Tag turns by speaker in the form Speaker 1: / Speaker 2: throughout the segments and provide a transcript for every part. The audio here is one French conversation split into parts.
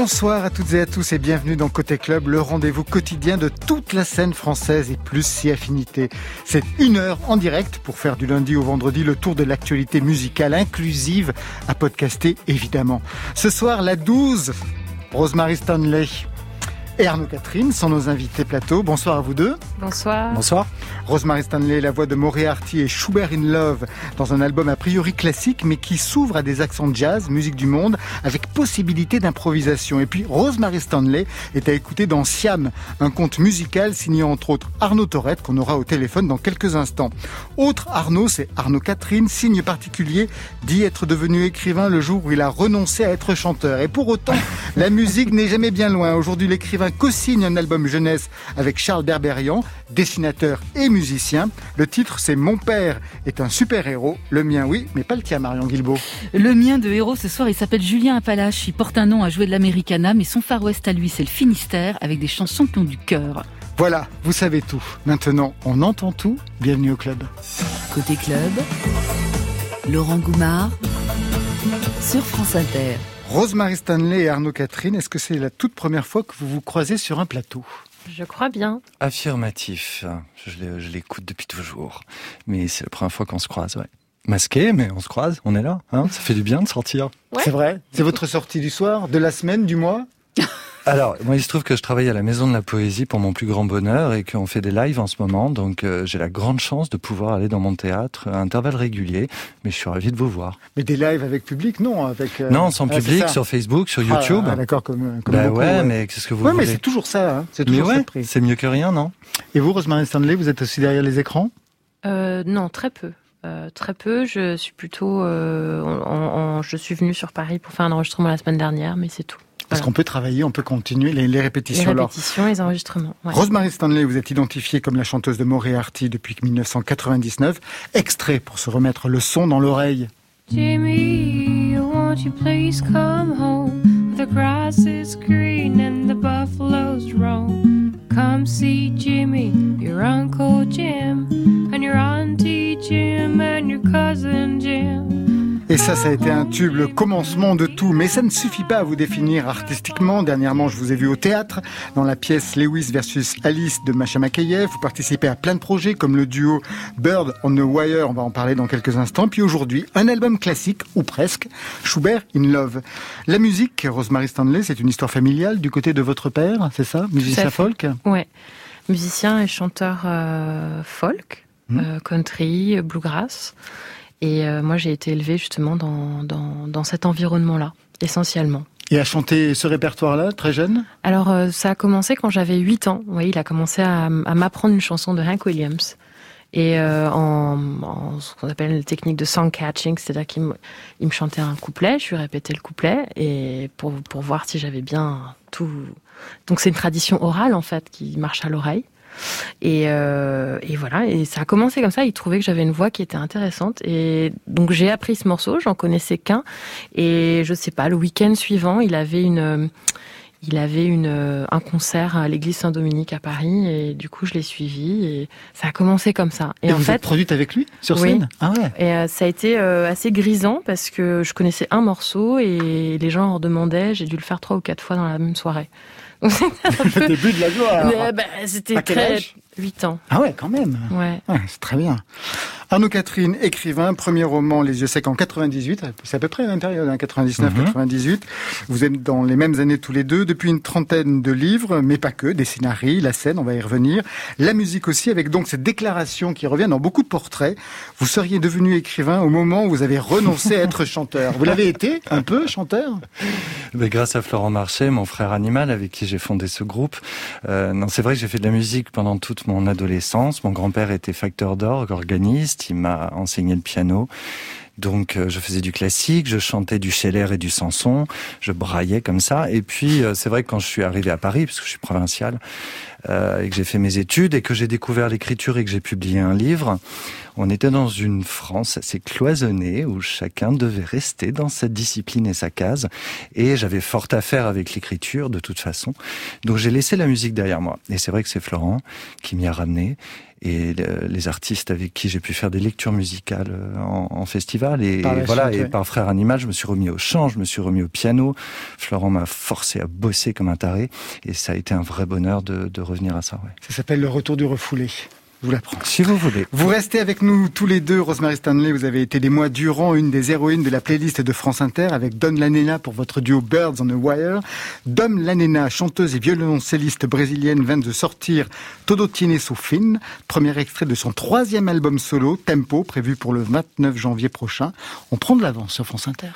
Speaker 1: Bonsoir à toutes et à tous et bienvenue dans Côté Club, le rendez-vous quotidien de toute la scène française et plus si affinité. C'est une heure en direct pour faire du lundi au vendredi le tour de l'actualité musicale inclusive à podcaster évidemment. Ce soir, la 12, Rosemary Stanley et Arnaud Catherine sont nos invités plateau. Bonsoir à vous deux.
Speaker 2: Bonsoir.
Speaker 1: Bonsoir. Rosemary Stanley, la voix de Moriarty et Schubert in Love dans un album a priori classique mais qui s'ouvre à des accents de jazz, musique du monde, avec possibilité d'improvisation. Et puis Rosemary Stanley est à écouter dans Siam, un conte musical signé entre autres Arnaud Torette qu'on aura au téléphone dans quelques instants. Autre Arnaud, c'est Arnaud Catherine, signe particulier dit être devenu écrivain le jour où il a renoncé à être chanteur. Et pour autant, la musique n'est jamais bien loin. Aujourd'hui, l'écrivain co-signe un album jeunesse avec Charles Berberian, dessinateur et musicien. Le titre, c'est Mon père est un super-héros. Le mien, oui, mais pas le tien, Marion Guilbault.
Speaker 3: Le mien de héros ce soir, il s'appelle Julien Appalache. Il porte un nom à jouer de l'Americana, mais son Far West à lui, c'est le Finistère, avec des chansons qui ont du cœur.
Speaker 1: Voilà, vous savez tout. Maintenant, on entend tout. Bienvenue au club.
Speaker 4: Côté club, Laurent Goumard sur France Inter.
Speaker 1: Rosemary Stanley et Arnaud Catherine, est-ce que c'est la toute première fois que vous vous croisez sur un plateau
Speaker 2: Je crois bien.
Speaker 5: Affirmatif. Je l'écoute depuis toujours. Mais c'est la première fois qu'on se croise, ouais. Masqué, mais on se croise, on est là. Hein Ça fait du bien de sortir.
Speaker 1: C'est vrai C'est votre sortie du soir, de la semaine, du mois
Speaker 5: alors, moi, il se trouve que je travaille à la Maison de la Poésie pour mon plus grand bonheur et qu'on fait des lives en ce moment. Donc, euh, j'ai la grande chance de pouvoir aller dans mon théâtre à intervalles réguliers. Mais je suis ravi de vous voir.
Speaker 1: Mais des lives avec public, non avec
Speaker 5: euh, Non, sans public, sur Facebook, sur ah, YouTube.
Speaker 1: Ah, d'accord, comme, comme
Speaker 5: bah ouais, mais qu'est-ce que vous
Speaker 1: ouais,
Speaker 5: mais
Speaker 1: c'est toujours ça. Hein. C'est toujours ouais,
Speaker 5: C'est mieux que rien, non?
Speaker 1: Et vous, Rosemary Stanley, vous êtes aussi derrière les écrans?
Speaker 2: Euh, Non, très peu. Euh, très peu. Je suis plutôt, euh, en, je suis venue sur Paris pour faire un enregistrement la semaine dernière, mais c'est tout.
Speaker 1: Parce qu'on peut travailler, on peut continuer les, les répétitions.
Speaker 2: Les répétitions, les enregistrements.
Speaker 1: Ouais. Rosemary Stanley, vous êtes identifiée comme la chanteuse de Moriarty depuis 1999. Extrait pour se remettre le son dans l'oreille. Jimmy, won't you please come home? The grass is green and the buffaloes roam. Come see Jimmy, your Uncle Jim, and your Auntie Jim, and your cousin Jim. Et ça, ça a été un tube, le commencement de tout. Mais ça ne suffit pas à vous définir artistiquement. Dernièrement, je vous ai vu au théâtre, dans la pièce Lewis versus Alice de Macha Makayev. Vous participez à plein de projets, comme le duo Bird on the Wire, on va en parler dans quelques instants. Puis aujourd'hui, un album classique, ou presque, Schubert in Love. La musique, Rosemary Stanley, c'est une histoire familiale du côté de votre père, c'est ça? Musicien folk?
Speaker 2: Ouais. Musicien et chanteur euh, folk, hmm. euh, country, bluegrass. Et euh, moi, j'ai été élevée justement dans, dans, dans cet environnement-là, essentiellement.
Speaker 1: Et à chanter ce répertoire-là, très jeune?
Speaker 2: Alors, euh, ça a commencé quand j'avais 8 ans. Il a commencé à, à m'apprendre une chanson de Hank Williams. Et euh, en, en, ce qu'on appelle une technique de song catching, c'est-à-dire qu'il me, il me chantait un couplet, je lui répétais le couplet, et pour, pour voir si j'avais bien tout... Donc c'est une tradition orale, en fait, qui marche à l'oreille. Et, euh, et, voilà, et ça a commencé comme ça. Il trouvait que j'avais une voix qui était intéressante. Et donc j'ai appris ce morceau, j'en connaissais qu'un. Et je sais pas, le week-end suivant, il avait une, il avait une, un concert à l'église Saint-Dominique à Paris. Et du coup, je l'ai suivi. Et ça a commencé comme ça.
Speaker 1: Et, en vous fait, êtes produite avec lui sur scène?
Speaker 2: Ah ouais. Et euh, ça a été euh, assez grisant parce que je connaissais un morceau et les gens en demandaient. J'ai dû le faire trois ou quatre fois dans la même soirée.
Speaker 1: Le début de la gloire.
Speaker 2: Bah, c'était très 8 ans.
Speaker 1: Ah ouais, quand même.
Speaker 2: Ouais.
Speaker 1: ouais c'est très bien. Arnaud Catherine, écrivain, premier roman Les yeux secs en 98, c'est à peu près la même période, hein, 99-98. Mhm. Vous êtes dans les mêmes années tous les deux, depuis une trentaine de livres, mais pas que, des scénarios, la scène, on va y revenir, la musique aussi, avec donc cette déclaration qui revient dans beaucoup de portraits. Vous seriez devenu écrivain au moment où vous avez renoncé à être chanteur. Vous l'avez été, un peu, chanteur?
Speaker 5: Mais Grâce à Florent Marché, mon frère animal, avec qui j'ai fondé ce groupe. Euh, non, c'est vrai que j'ai fait de la musique pendant toute mon adolescence. Mon grand-père était facteur d'orgue, organiste il m'a enseigné le piano. Donc euh, je faisais du classique, je chantais du Scheller et du Sanson, je braillais comme ça. Et puis euh, c'est vrai que quand je suis arrivé à Paris, parce que je suis provincial, euh, et que j'ai fait mes études et que j'ai découvert l'écriture et que j'ai publié un livre, on était dans une France assez cloisonnée où chacun devait rester dans sa discipline et sa case. Et j'avais fort à faire avec l'écriture de toute façon. Donc j'ai laissé la musique derrière moi. Et c'est vrai que c'est Florent qui m'y a ramené et les artistes avec qui j'ai pu faire des lectures musicales euh, en, festival festival. Et, voilà, et par Frère Animal, je me suis remis au chant, je me suis remis au piano. Florent m'a forcé à bosser comme un taré. Et ça a été un vrai bonheur de, de revenir à ça. Ouais.
Speaker 1: Ça s'appelle le retour du refoulé vous l'apprends.
Speaker 5: Si vous voulez.
Speaker 1: Vous restez avec nous tous les deux, Rosemary Stanley. Vous avez été des mois durant une des héroïnes de la playlist de France Inter avec Don Lanena pour votre duo Birds on a Wire. Dom Lanena, chanteuse et violoncelliste brésilienne, vient de sortir Todo Tiene su fin, premier extrait de son troisième album solo, Tempo, prévu pour le 29 janvier prochain. On prend de l'avance sur France Inter.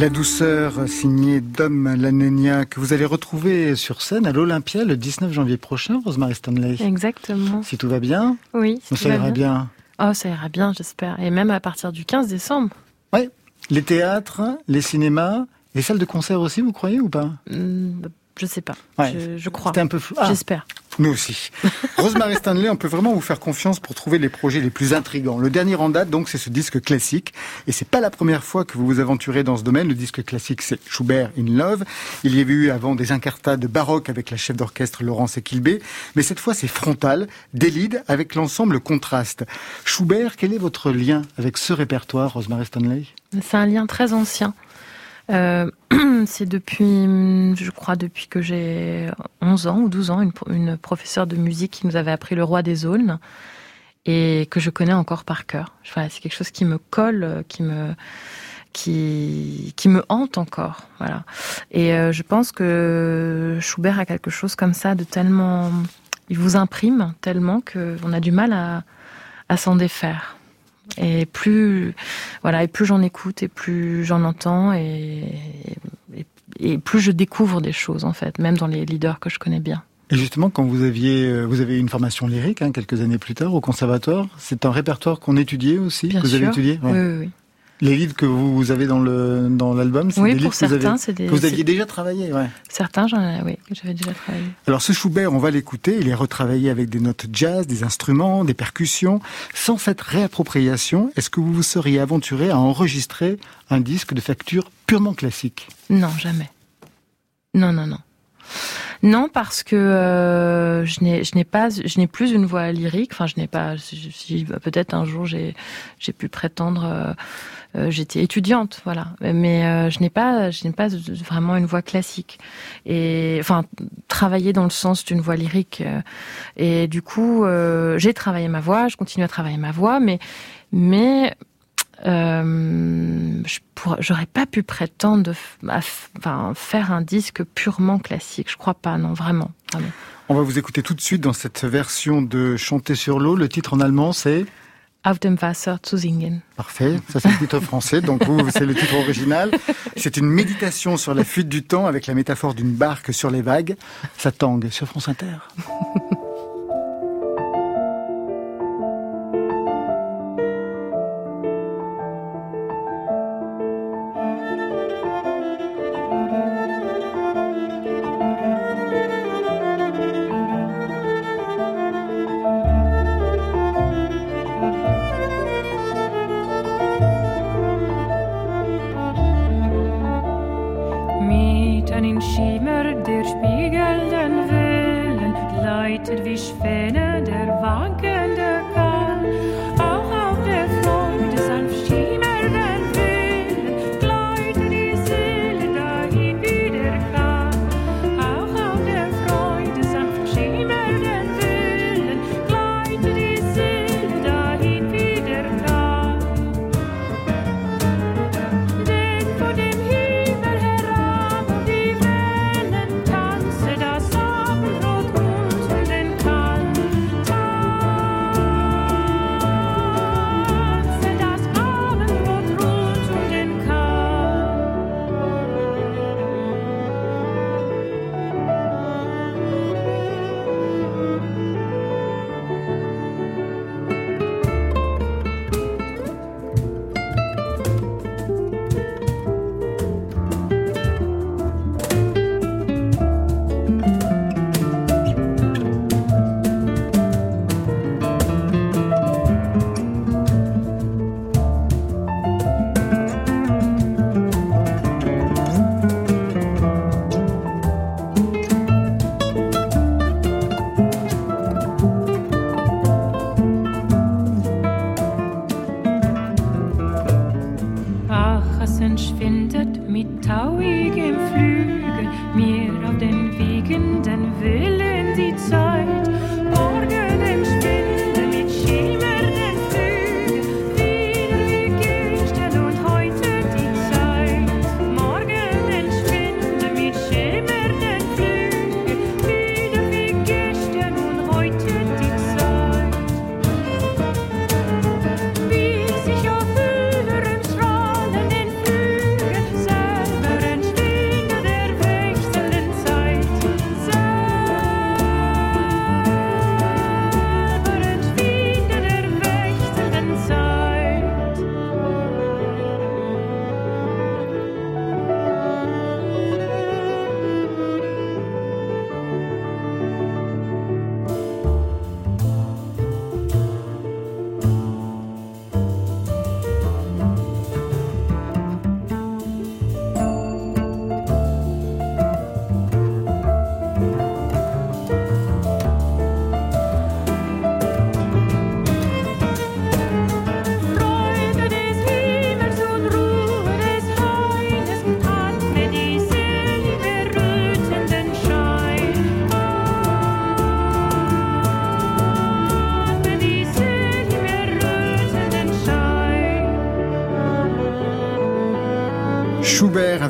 Speaker 1: La douceur signée Dom Lanenia que vous allez retrouver sur scène à l'Olympia le 19 janvier prochain, Rosemary Stanley.
Speaker 2: Exactement.
Speaker 1: Si tout va bien
Speaker 2: Oui.
Speaker 1: ça ira bien.
Speaker 2: Oh, ça ira bien, j'espère. Et même à partir du 15 décembre.
Speaker 1: Oui. Les théâtres, les cinémas, les salles de concert aussi, vous croyez ou pas?
Speaker 2: Hmm, Je sais pas. Je, crois.
Speaker 1: C'était un peu flou.
Speaker 2: Ah. J'espère.
Speaker 1: Nous aussi. Rosemary Stanley, on peut vraiment vous faire confiance pour trouver les projets les plus intrigants. Le dernier en date, donc, c'est ce disque classique. Et c'est pas la première fois que vous vous aventurez dans ce domaine. Le disque classique, c'est Schubert in Love. Il y avait eu avant des incartades baroques avec la chef d'orchestre Laurence Equilbé. Mais cette fois, c'est frontal, délide avec l'ensemble contraste. Schubert, quel est votre lien avec ce répertoire, Rosemary Stanley?
Speaker 2: C'est un lien très ancien. Euh, c'est depuis, je crois, depuis que j'ai 11 ans ou 12 ans, une, professeure de musique qui nous avait appris le roi des aulnes et que je connais encore par cœur. Enfin, c'est quelque chose qui me colle, qui me, qui me hante encore. Voilà. Et euh, je pense que Schubert a quelque chose comme ça de tellement, il vous imprime tellement qu'on a du mal à, à s'en défaire. Et plus, voilà, et plus j'en écoute, et plus j'en entends, et, et, plus je découvre des choses en fait, même dans les leaders que je connais bien.
Speaker 1: Et justement, quand vous aviez, euh, vous avez une formation lyrique hein, quelques années plus tard au conservatoire, c'est un répertoire qu'on étudiait aussi,
Speaker 2: bien
Speaker 1: que vous avez étudié.
Speaker 2: Oui, oui, oui.
Speaker 1: Les livres que vous avez dans le dans l'album, c'est des livres
Speaker 2: que,
Speaker 1: vous,
Speaker 2: c'est des,
Speaker 1: que vous aviez déjà travaillé, ouais.
Speaker 2: Certains, j'en oui, que j'avais déjà travaillé.
Speaker 1: Alors ce Schubert, on va l'écouter. Il est retravaillé avec des notes jazz, des instruments, des percussions. Sans cette réappropriation, est-ce que vous vous seriez aventuré à enregistrer un disque de facture purement classique?
Speaker 2: Non, jamais. Non, non, non. Non, parce que euh, je n'ai pas je n'ai plus une voix lyrique. Enfin, je n'ai pas. Si, peut-être un jour j'ai j'ai pu prétendre. Euh, euh, j'étais étudiante, voilà. Mais je n'ai pas je n'ai pas vraiment une voix classique. Et enfin, travailler dans le sens d'une voix lyrique. et du coup, j'ai travaillé ma voix. Je continue à travailler ma voix, mais mais euh, j'aurais pas pu prétendre enfin, faire un disque purement classique. Je crois pas, non, vraiment,
Speaker 6: On va vous écouter tout de suite dans cette version de Chanter sur l'eau. Le titre en allemand, c'est
Speaker 2: Auf dem Wasser zu singen.
Speaker 6: Parfait, ça c'est le titre français, donc vous, c'est le titre original. C'est une méditation sur la fuite du temps avec la métaphore d'une barque sur les vagues. Ça tangue sur France Inter.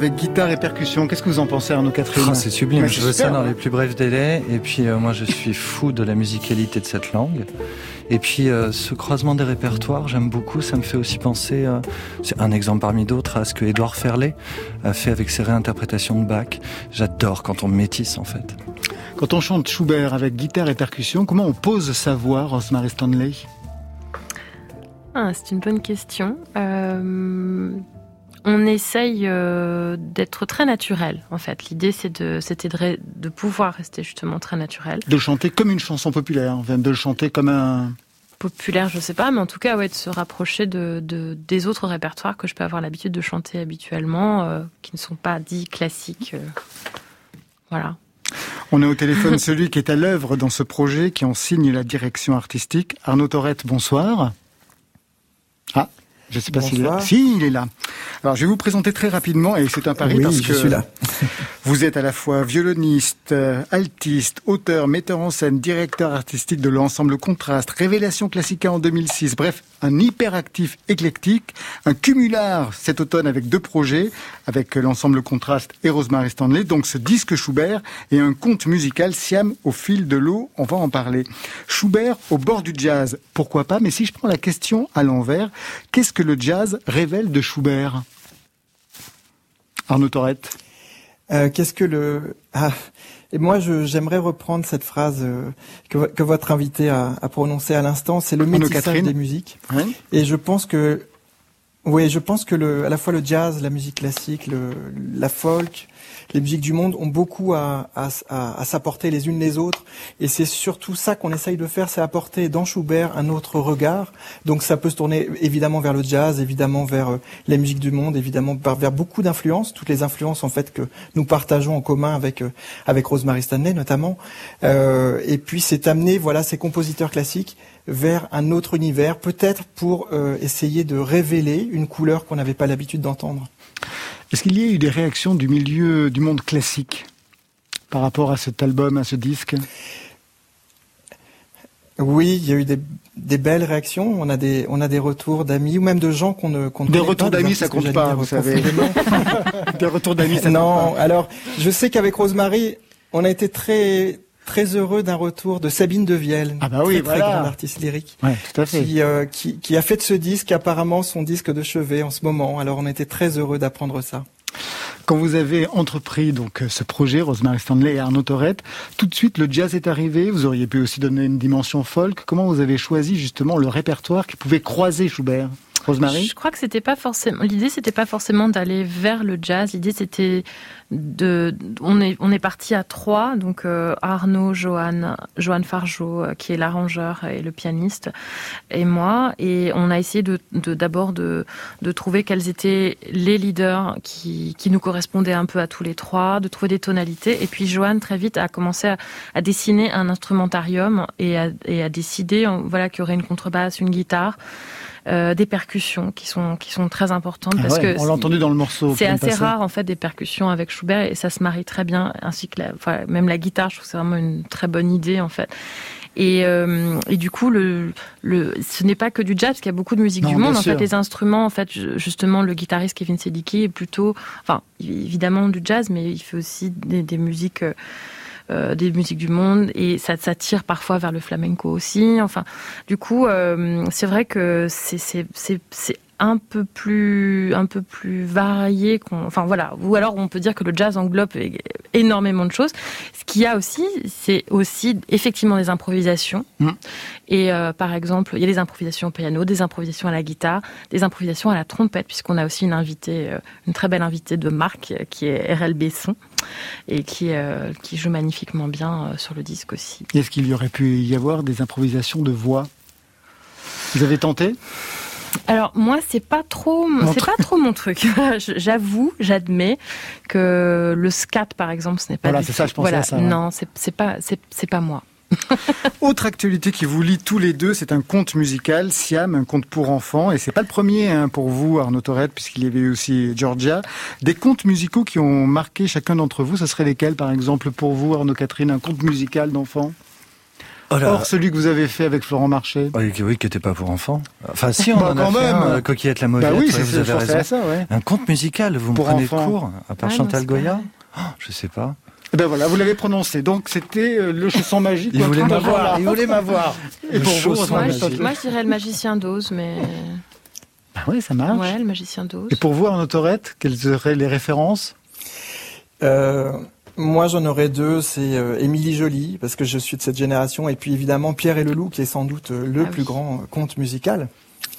Speaker 6: Avec guitare et percussion. Qu'est-ce que vous en pensez, Arnaud Catherine
Speaker 5: oh, C'est sublime. je veux ça dans les plus brefs délais. Et puis, euh, moi, je suis fou de la musicalité de cette langue. Et puis, euh, ce croisement des répertoires, j'aime beaucoup. Ça me fait aussi penser, euh, c'est un exemple parmi d'autres, à ce que Édouard Ferlet a fait avec ses réinterprétations de Bach. J'adore quand on métisse, en fait.
Speaker 6: Quand on chante Schubert avec guitare et percussion, comment on pose sa voix, Rosemary Stanley?
Speaker 2: Ah, C'est une bonne question on essaye euh, d'être très naturel, en fait. L'idée, c'est de, c'était de, pouvoir rester justement très naturel.
Speaker 6: De chanter comme une chanson populaire, de le chanter comme un...
Speaker 2: Populaire, je sais pas, mais en tout cas, ouais, de se rapprocher de, des autres répertoires que je peux avoir l'habitude de chanter habituellement, euh, qui ne sont pas dits classiques. Euh, voilà.
Speaker 1: On a au téléphone celui qui est à l'œuvre dans ce projet, qui en signe la direction artistique. Arnaud Torette, bonsoir. Je ne sais pas s'il est là. Si, il est là. Alors, je vais vous présenter très rapidement, et c'est un pari parce que
Speaker 7: suis là.
Speaker 1: vous êtes à la fois violoniste, euh, altiste, auteur, metteur en scène, directeur artistique de l'ensemble Contraste, Révélation Classica en 2006. Bref, un hyperactif éclectique, un cumulard cet automne avec deux projets, avec l'ensemble Contraste et Rosemary Stanley. Donc, ce disque Schubert et un conte musical Siam au fil de l'eau. On va en parler. Schubert au bord du jazz. Pourquoi pas? Mais si je prends la question à l'envers, qu'est-ce que le jazz révèle de Schubert? Arnaud Torette.
Speaker 7: Euh, Qu'est-ce que le ah, et moi j'aimerais reprendre cette phrase euh, que, que, votre invité a, a prononcée à l'instant, c'est le métissage des musiques.
Speaker 1: Oui.
Speaker 7: Et je pense que oui, je pense que le, à la fois le jazz, la musique classique, le, la folk, les musiques du monde ont beaucoup à, à, à, s'apporter les unes les autres. Et c'est surtout ça qu'on essaye de faire, c'est apporter dans Schubert un autre regard. Donc ça peut se tourner évidemment vers le jazz, évidemment vers euh, les musiques du monde, évidemment vers beaucoup d'influences, toutes les influences en fait que nous partageons en commun avec euh, avec Rosemary Stanley notamment. Euh, et puis c'est amener voilà ces compositeurs classiques vers un autre univers, peut-être pour euh, essayer de révéler une couleur qu'on n'avait pas l'habitude d'entendre.
Speaker 1: Est-ce qu'il y a eu des réactions du milieu du monde classique par rapport à cet album, à ce disque?
Speaker 7: Oui, il y a eu des, des, belles réactions. On a des, on a des retours d'amis ou même de gens qu'on ne
Speaker 1: qu'on Des retours d'amis, ça compte pas, vous savez. des retours d'amis, ça
Speaker 7: non,
Speaker 1: compte pas.
Speaker 7: alors je sais qu'avec Rosemary, on a été très très heureux d'un retour de Sabine Devielle,
Speaker 1: ah bah oui,
Speaker 7: très,
Speaker 1: voilà.
Speaker 7: très grande artiste lyrique,
Speaker 1: ouais, tout à fait.
Speaker 7: Qui, euh, qui, qui a fait de ce disque apparemment son disque de chevet en ce moment. Alors on était très heureux d'apprendre ça.
Speaker 1: Quand vous avez entrepris donc ce projet, Rosemary Stanley et Arnaud Torette, tout de suite le jazz est arrivé. Vous auriez pu aussi donner une dimension folk. Comment vous avez choisi justement le répertoire qui pouvait croiser Schubert?
Speaker 2: Je crois que c'était pas forcément l'idée, c'était pas forcément d'aller vers le jazz. L'idée, c'était de, on est on est parti à trois, donc euh, Arnaud, Johan, Johan Fargeau, euh, qui est l'arrangeur et le pianiste, et moi, et on a essayé d'abord de, de, de trouver quels étaient les leaders qui qui nous correspondaient un peu à tous les trois, de trouver des tonalités, et puis Johan très vite a commencé à, à dessiner un instrumentarium et à, et à décider, voilà, qu'il y aurait une contrebasse, une guitare. Euh, des percussions qui sont qui sont très importantes
Speaker 1: ah
Speaker 2: parce
Speaker 1: ouais,
Speaker 2: que
Speaker 1: on l'a entendu dans le morceau.
Speaker 2: C'est assez passé. rare en fait des percussions avec Schubert et ça se marie très bien ainsi que la, enfin, même la guitare. Je trouve que c'est vraiment une très bonne idée en fait. Et, euh, et du coup, le, le, ce n'est pas que du jazz, parce qu'il y a beaucoup de musique
Speaker 1: non,
Speaker 2: du monde. En
Speaker 1: sûr.
Speaker 2: fait, les instruments, en fait, justement, le guitariste Kevin Sedicki est plutôt, enfin, évidemment du jazz, mais il fait aussi des, des musiques. Euh, des musiques du monde et ça, ça tire parfois vers le flamenco aussi. Enfin, du coup, euh, c'est vrai que c'est un peu plus un peu plus varié qu'on enfin voilà. Ou alors on peut dire que le jazz englobe énormément de choses. Ce qu'il y a aussi c'est aussi effectivement des improvisations.
Speaker 1: Mmh.
Speaker 2: et euh, par exemple il y a des improvisations au piano des improvisations à la guitare des improvisations à la trompette puisqu'on a aussi une invitée euh, une très belle invitée de Marc qui est RL Besson et qui euh, qui joue magnifiquement bien euh, sur le disque aussi.
Speaker 1: Est-ce qu'il y aurait pu y avoir des improvisations de voix? Vous avez tenté?
Speaker 2: Alors moi c'est pas trop c'est pas trop mon truc. J'avoue, j'admets que le scat par exemple ce n'est pas
Speaker 1: voilà, c'est ça je pensais
Speaker 2: voilà,
Speaker 1: à ça. Ouais.
Speaker 2: Non, c'est pas c'est pas moi.
Speaker 1: Autre actualité qui vous lie tous les deux, c'est un conte musical, Siam, un conte pour enfants, et c'est pas le premier hein, pour vous, Arnaud Torette, puisqu'il y avait aussi Georgia. Des contes musicaux qui ont marqué chacun d'entre vous, ce serait lesquels, par exemple, pour vous, Arnaud Catherine, un conte musical d'enfants?
Speaker 5: Oh.
Speaker 1: Or celui que vous avez fait avec Florent Marché.
Speaker 5: Oui, oui qui n'était pas pour enfants. Enfin, si on
Speaker 1: bah,
Speaker 5: en
Speaker 1: quand
Speaker 5: a fait
Speaker 1: même.
Speaker 5: un, euh, Coquillette la Mauvette,
Speaker 1: bah oui,
Speaker 5: ouais, vous avez raison.
Speaker 1: Ça, ouais.
Speaker 5: Un conte musical, vous
Speaker 1: pour
Speaker 5: me prenez
Speaker 1: enfants.
Speaker 5: de cours, à part
Speaker 2: ah,
Speaker 5: Chantal
Speaker 2: non,
Speaker 5: Goya oh, Je sais pas.
Speaker 1: Eh ben voilà, vous l'avez prononcé. Donc c'était euh, le chausson magique.
Speaker 5: Il voulait m'avoir.
Speaker 1: Il voulait m'avoir.
Speaker 5: Et
Speaker 1: pour vous,
Speaker 2: moi, je, moi, je dirais le magicien d'Oz, mais.
Speaker 1: Bah oui, ça marche.
Speaker 2: Ouais, le magicien d'Oz.
Speaker 1: Et pour vous, Arnaud Torette, quelles seraient les références?
Speaker 7: Euh, Moi, j'en aurais deux. C'est euh, Émilie Joly, parce que je suis de cette génération, et puis évidemment Pierre et le Loup, qui est sans doute euh, le
Speaker 2: ah
Speaker 7: plus
Speaker 2: oui.
Speaker 7: grand conte musical.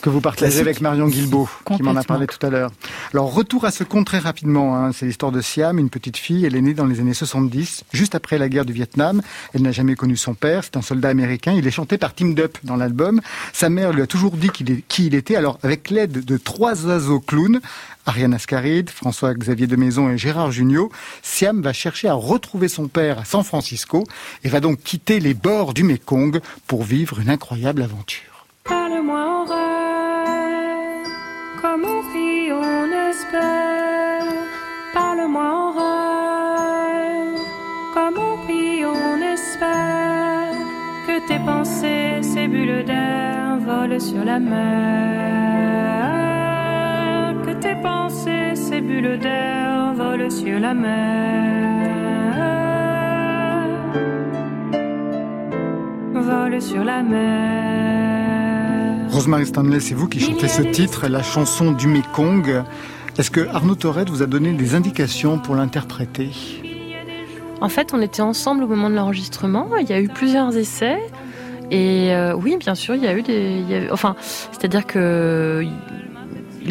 Speaker 1: Que vous partagez avec Marion Guilbault, qui m'en a parlé tout à l'heure. Alors, retour à ce conte très rapidement. Hein. C'est l'histoire de Siam, une petite fille. Elle est née dans les années 70, juste après la guerre du Vietnam. Elle n'a jamais connu son père. C'est un soldat américain. Il est chanté par Tim Dup dans l'album. Sa mère lui a toujours dit qui il était. Alors, avec l'aide de trois oiseaux clowns, Ariane Ascaride, François-Xavier de Maison et Gérard Jugnot, Siam va chercher à retrouver son père à San Francisco et va donc quitter les bords du Mekong pour vivre une incroyable aventure.
Speaker 6: Parle-moi Parle-moi en rêve, comme on vit, on espère. Que tes pensées, ces bulles d'air, volent sur la mer. Que tes pensées, ces bulles d'air, volent sur la mer. Volent sur la mer.
Speaker 1: Rosemary Stanley, c'est vous qui chantez ce titre, la chanson du Mekong. Est-ce que Arnaud Torret vous a donné des indications pour l'interpréter
Speaker 2: En fait, on était ensemble au moment de l'enregistrement. Il y a eu plusieurs essais. Et euh, oui, bien sûr, il y a eu des. enfin, c'est-à-dire que.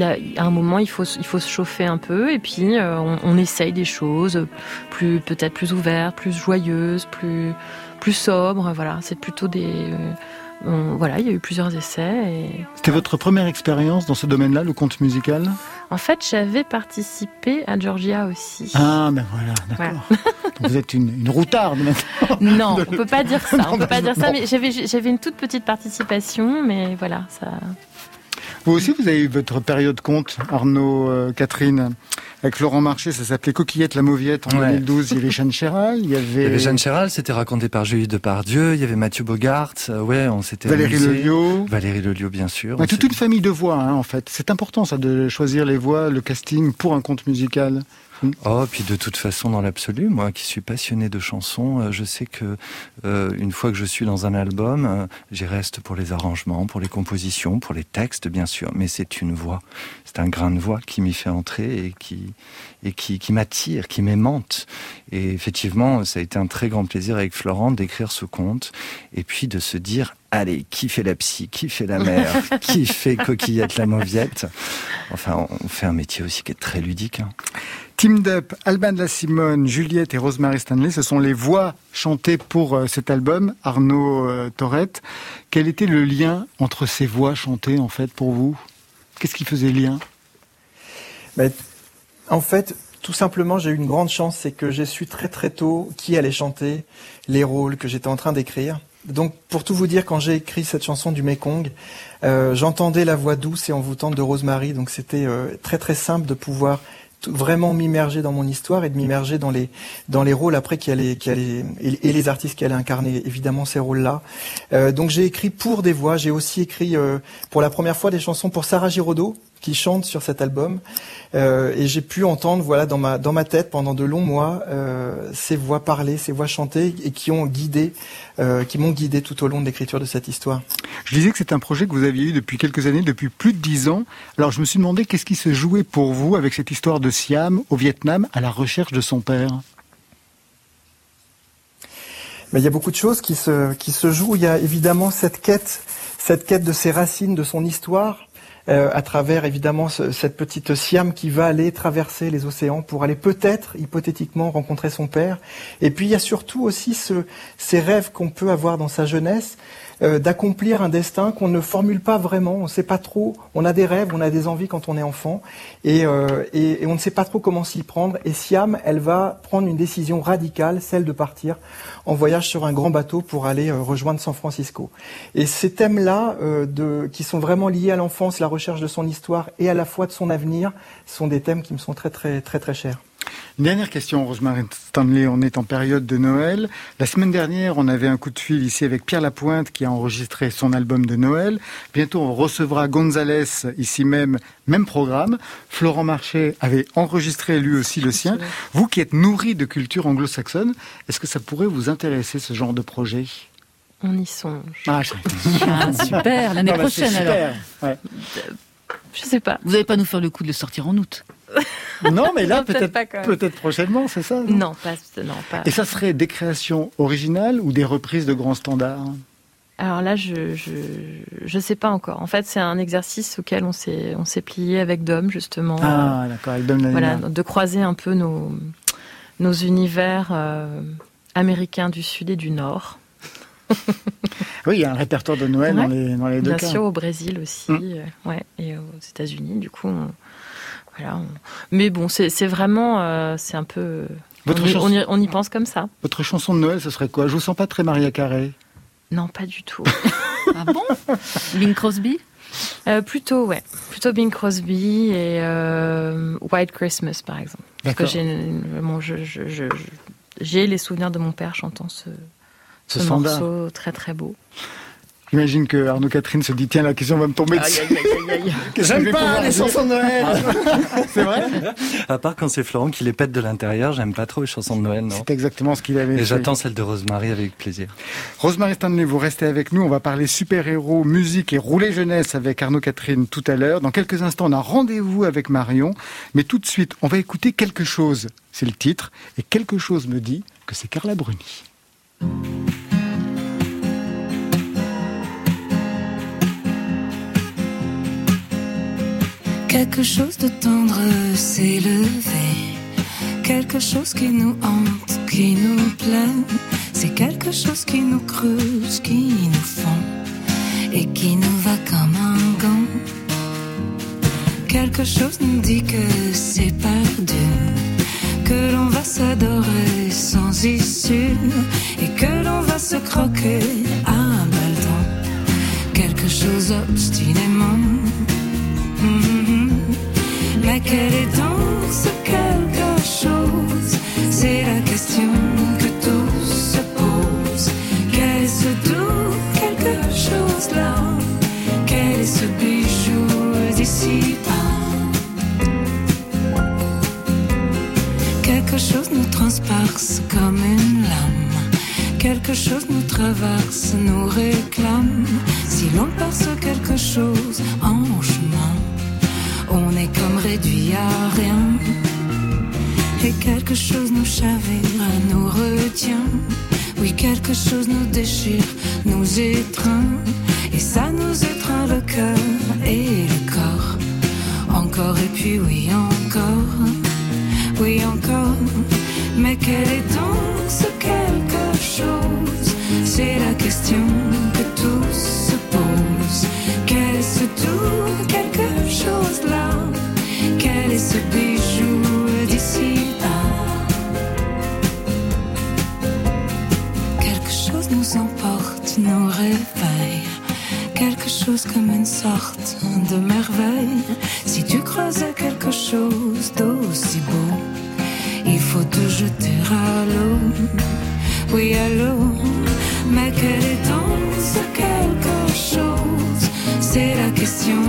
Speaker 2: à un moment, il faut, il faut se chauffer un peu et puis euh, on, essaye des choses plus peut-être plus ouvertes, plus joyeuses, plus plus sobres. Voilà, c'est plutôt des voilà, il y a eu plusieurs essais.
Speaker 1: C'était votre première expérience dans ce domaine-là, le conte musical?
Speaker 2: En fait, j'avais participé à Georgia aussi.
Speaker 1: Ah, ben voilà, d'accord. vous êtes une, une routarde maintenant.
Speaker 2: Non, on peut pas dire ça. on peut pas dire ça, mais j'avais une toute petite participation, mais voilà, ça.
Speaker 1: Vous aussi, vous avez eu votre période conte, Arnaud, euh, Catherine. Avec Florent Marché, ça s'appelait Coquillette la Mauviette en 2012. Il y avait Jeanne Chéral, il y avait... Il
Speaker 5: y avait Jeanne Chéral, c'était raconté par Julie Depardieu, il y avait Mathieu Bogart, euh, ouais, on s'était
Speaker 1: Valérie Lelio.
Speaker 5: Valérie Lelio, bien sûr.
Speaker 1: toute une famille de voix, hein, en fait. C'est important, ça, de choisir les voix, le casting pour un conte musical.
Speaker 5: Oh, puis de toute façon, dans l'absolu, moi qui suis passionné de chansons, euh, je sais que euh, une fois que je suis dans un album, euh, j'y reste pour les arrangements, pour les compositions, pour les textes, bien sûr. Mais c'est une voix, c'est un grain de voix qui m'y fait entrer et qui et qui, qui m'attire, qui m'aimante. Et effectivement, ça a été un très grand plaisir avec Florent d'écrire ce conte et puis de se dire allez, qui fait la psy, qui fait la mère, qui fait coquillette la mauviette? Enfin, on fait un métier aussi qui est très ludique. Hein.
Speaker 1: Team Dup, Alban de la Simone, Juliette et Rosemary Stanley, ce sont les voix chantées pour euh, cet album, Arnaud euh, Torette. Quel était le lien entre ces voix chantées, en fait, pour vous? Qu'est-ce qui faisait lien?
Speaker 7: Ben, En fait, tout simplement, j'ai eu une grande chance, c'est que j'ai su très très tôt qui allait chanter, les rôles que j'étais en train d'écrire. Donc, pour tout vous dire, quand j'ai écrit cette chanson du Mekong, euh, j'entendais la voix douce et envoûtante de Rosemary. Donc, c'était très très simple de pouvoir vraiment m'immerger dans mon histoire et de m'immerger dans les dans les rôles après qui allaient qui et, les artistes qui allaient incarner évidemment ces rôles-là. Euh, donc j'ai écrit pour des voix, j'ai aussi écrit euh, pour la première fois des chansons pour Sarah Giraudot qui chante sur cet album. Euh, et j'ai pu entendre, voilà, dans ma dans ma tête pendant de longs mois, euh, ces voix parler, ces voix chanter, et qui ont guidé, euh, qui m'ont guidé tout au long de l'écriture de cette histoire.
Speaker 1: Je disais que c'est un projet que vous aviez eu depuis quelques années, depuis plus de dix ans. Alors je me suis demandé qu'est-ce qui se jouait pour vous avec cette histoire de Siam au Vietnam à la recherche de son père?
Speaker 7: Mais il y a beaucoup de choses qui se qui se jouent. Il y a évidemment cette quête, cette quête de ses racines, de son histoire euh, à travers évidemment cette petite Siam qui va aller traverser les océans pour aller peut-être hypothétiquement rencontrer son père. Et puis il y a surtout aussi ce, ces rêves qu'on peut avoir dans sa jeunesse euh, d'accomplir un destin qu'on ne formule pas vraiment. On ne sait pas trop. On a des rêves, on a des envies quand on est enfant, et, euh, on ne sait pas trop comment s'y prendre. Et Siam, elle va prendre une décision radicale, celle de partir en voyage sur un grand bateau pour aller euh, rejoindre San Francisco. Et ces thèmes-là, de, qui sont vraiment liés à l'enfance, la recherche de son histoire et à la fois de son avenir, sont des thèmes qui me sont très très très très chers.
Speaker 1: Une dernière question, Rosemary Stanley. On est en période de Noël. La semaine dernière, on avait un coup de fil ici avec Pierre Lapointe qui a enregistré son album de Noël. Bientôt, on recevra Gonzalez ici même, même programme. Florent Marché avait enregistré lui aussi le sien. Vous qui êtes nourri de culture anglo-saxonne, est-ce que ça pourrait vous intéresser ce genre de projet?
Speaker 2: On y songe.
Speaker 3: Ah, ah super, l'année prochaine alors. Ouais.
Speaker 2: Je sais pas.
Speaker 3: Vous n'allez pas nous faire le coup de le sortir en août
Speaker 1: non, mais là, peut-être peut prochainement, c'est ça
Speaker 2: non, pas, non, pas.
Speaker 1: Et ça serait des créations originales ou des reprises de grands standards?
Speaker 2: Alors là, je, je je sais pas encore. En fait, c'est un exercice auquel on s'est on s'est plié avec Dom justement.
Speaker 1: Ah, d'accord, avec Dom
Speaker 2: Voilà, de croiser un peu nos nos univers euh, américains du Sud et du Nord.
Speaker 1: oui, il y a un répertoire de Noël dans, les, dans les deux
Speaker 2: Bien
Speaker 1: cas.
Speaker 2: sûr, au Brésil aussi, mm. euh, ouais, et aux États-Unis. Du coup, voilà. Mais bon, c'est vraiment, euh, c'est un peu. Votre on, y, on, y, pense comme ça.
Speaker 1: Votre chanson de Noël, ce serait quoi? Je vous sens pas très Maria Carré.
Speaker 2: Non, pas du tout.
Speaker 3: ah bon? Bing Crosby?
Speaker 2: Euh, Plutôt, ouais. Plutôt Bing Crosby et euh, White Christmas, par exemple. Parce que j'ai les souvenirs de mon père chantant ce, ce, ce morceau très très beau.
Speaker 1: J'imagine que Arnaud Catherine se dit tiens la question va me tomber dessus.
Speaker 8: J'aime pas les chansons de Noël.
Speaker 1: c'est vrai
Speaker 5: À part quand c'est Florent qui les pète de l'intérieur, j'aime pas trop les chansons de Noël.
Speaker 1: C'est exactement ce qu'il avait.
Speaker 5: Et j'attends celle de Rosemary avec plaisir.
Speaker 1: Rosemary Stanley, vous restez avec nous. On va parler super-héros, musique et rouler jeunesse avec Arnaud Catherine tout à l'heure. Dans quelques instants, on a rendez-vous avec Marion. Mais tout de suite, on va écouter quelque chose. C'est le titre. Et quelque chose me dit que c'est Carla Bruni.
Speaker 9: Quelque chose de tendre s'est levé, quelque chose qui nous hante, qui nous plaît. C'est quelque chose qui nous creuse, qui nous fond et qui nous va comme un gant. Quelque chose nous dit que c'est perdu, que l'on va s'adorer sans issue et que l'on va se croquer à un baldon. Quelque chose obstinément. Mais quel est donc ce quelque chose C'est la question que tous se posent. Quel est ce doux quelque chose là Quel est ce bijou d'ici bas Quelque chose nous transperce comme une lame. Quelque chose nous traverse, nous réclame. Si l'on perce quelque chose en chemin on est comme réduit à rien. Et quelque chose nous chavire, nous retient. Oui, quelque chose nous déchire, nous étreint. Et ça nous étreint le cœur et le corps. Encore et puis oui, encore. Oui, encore. Mais quel est donc une sorte de merveille. Si tu creusais quelque chose d'aussi beau, il faut te jeter à l'eau. Oui, à l'eau. Mais quel est donc ce quelque chose? C'est la question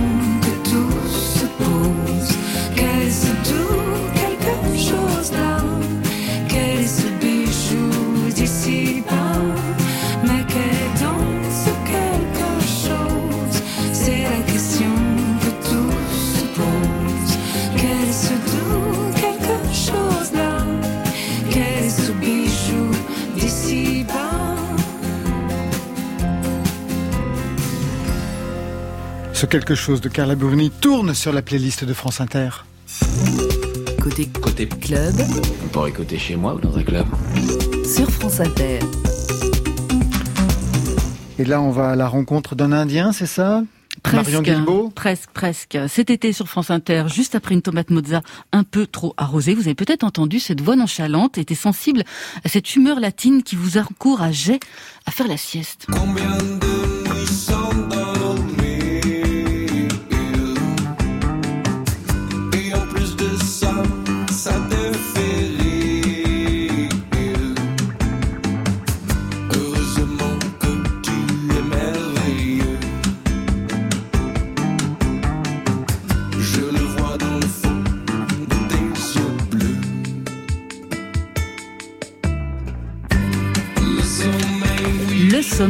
Speaker 9: quelque chose
Speaker 1: de Carla Bruni tourne sur la playlist de France Inter.
Speaker 10: Côté,
Speaker 11: Côté
Speaker 10: club,
Speaker 11: On peut écouter chez moi ou dans un club.
Speaker 10: sur France Inter.
Speaker 1: Et là, on va à la rencontre d'un Indien, c'est ça? Marion
Speaker 3: Presque,
Speaker 1: Guilbeault
Speaker 3: presque, presque. Cet été sur France Inter, juste après une tomate mozza un peu trop arrosée, vous avez peut-être entendu cette voix nonchalante, était sensible à cette humeur latine qui vous encourageait à faire la sieste.
Speaker 12: Combien de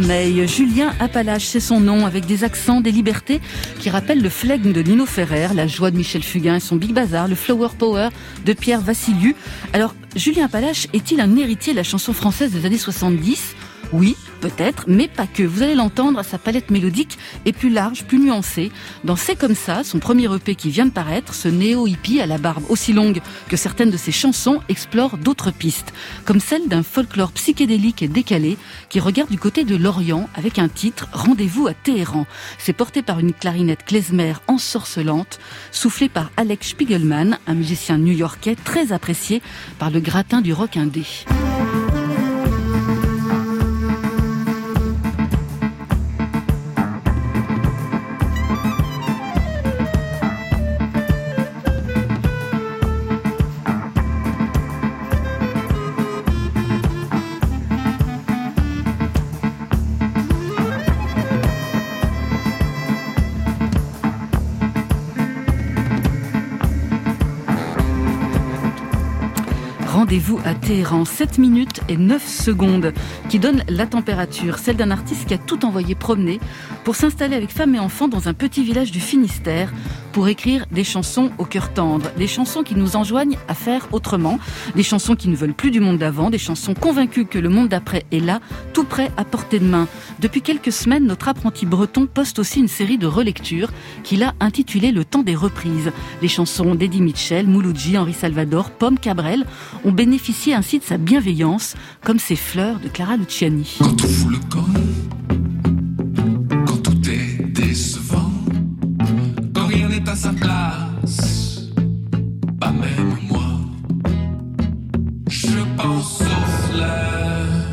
Speaker 3: Julien Appalache, c'est son nom, avec des accents, des libertés qui rappellent le flegme de Nino Ferrer, la joie de Michel Fugain et son Big Bazar, le Flower Power de Pierre Vassiliou. Alors, Julien Appalache est-il un héritier de la chanson française des années 70 Oui, peut-être, mais pas que. Vous allez l'entendre, sa palette mélodique est plus large, plus nuancée. Dans C'est comme ça, son premier EP qui vient de paraître, ce néo-hippie à la barbe aussi longue que certaines de ses chansons explore d'autres pistes, comme celle d'un folklore psychédélique et décalé qui regarde du côté de l'Orient avec un titre Rendez-vous à Téhéran. C'est porté par une clarinette klezmer ensorcelante, soufflée par Alex Spiegelman, un musicien new-yorkais très apprécié par le gratin du rock indé. Rendez-vous à Téhéran, 7 minutes et 9 secondes, qui donne la température, celle d'un artiste qui a tout envoyé promener pour s'installer avec femme et enfants dans un petit village du Finistère pour écrire des chansons au cœur tendre, des chansons qui nous enjoignent à faire autrement, des chansons qui ne veulent plus du monde d'avant, des chansons convaincues que le monde d'après est là, tout prêt à portée de main. Depuis quelques semaines, notre apprenti breton poste aussi une série de relectures qu'il a intitulée Le temps des reprises. Les chansons d'Eddie Mitchell, Mouloudji, Henri Salvador, Pomme Cabrel ont bénéficié ainsi de sa bienveillance, comme ces fleurs de Clara Luciani.
Speaker 12: Quand on fout le camp, quand tout est décevant, quand rien n'est à sa place, pas même moi. Je pense aux fleurs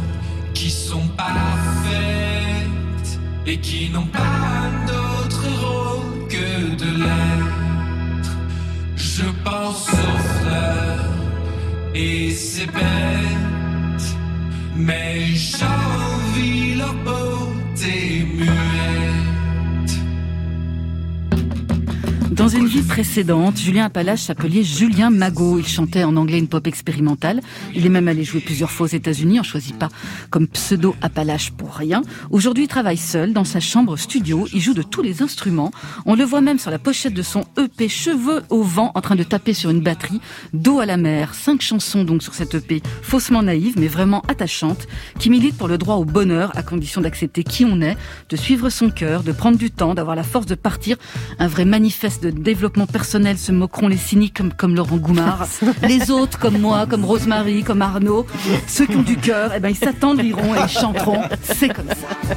Speaker 12: qui sont parfaites et qui n'ont pas d'autre rôle que de l'être. Je pense aux fleurs et c'est bête, mais j'envie leur beauté.
Speaker 3: Dans une vie précédente, Julien Appalache s'appelait Julien Magot. Il chantait en anglais une pop expérimentale. Il est même allé jouer plusieurs fois aux États-Unis. On choisit pas comme pseudo Appalache pour rien. Aujourd'hui, il travaille seul dans sa chambre studio. Il joue de tous les instruments. On le voit même sur la pochette de son EP Cheveux au vent en train de taper sur une batterie. Dos à la mer. Cinq chansons donc sur cette EP faussement naïve mais vraiment attachante qui milite pour le droit au bonheur à condition d'accepter qui on est, de suivre son cœur, de prendre du temps, d'avoir la force de partir. Un vrai manifeste de développement personnel se moqueront les cyniques comme, comme Laurent Goumard. les autres comme moi, comme Rosemary, comme Arnaud. Ceux qui ont du cœur, eh ben, ils s'attendent, liront et ils chanteront. C'est comme ça.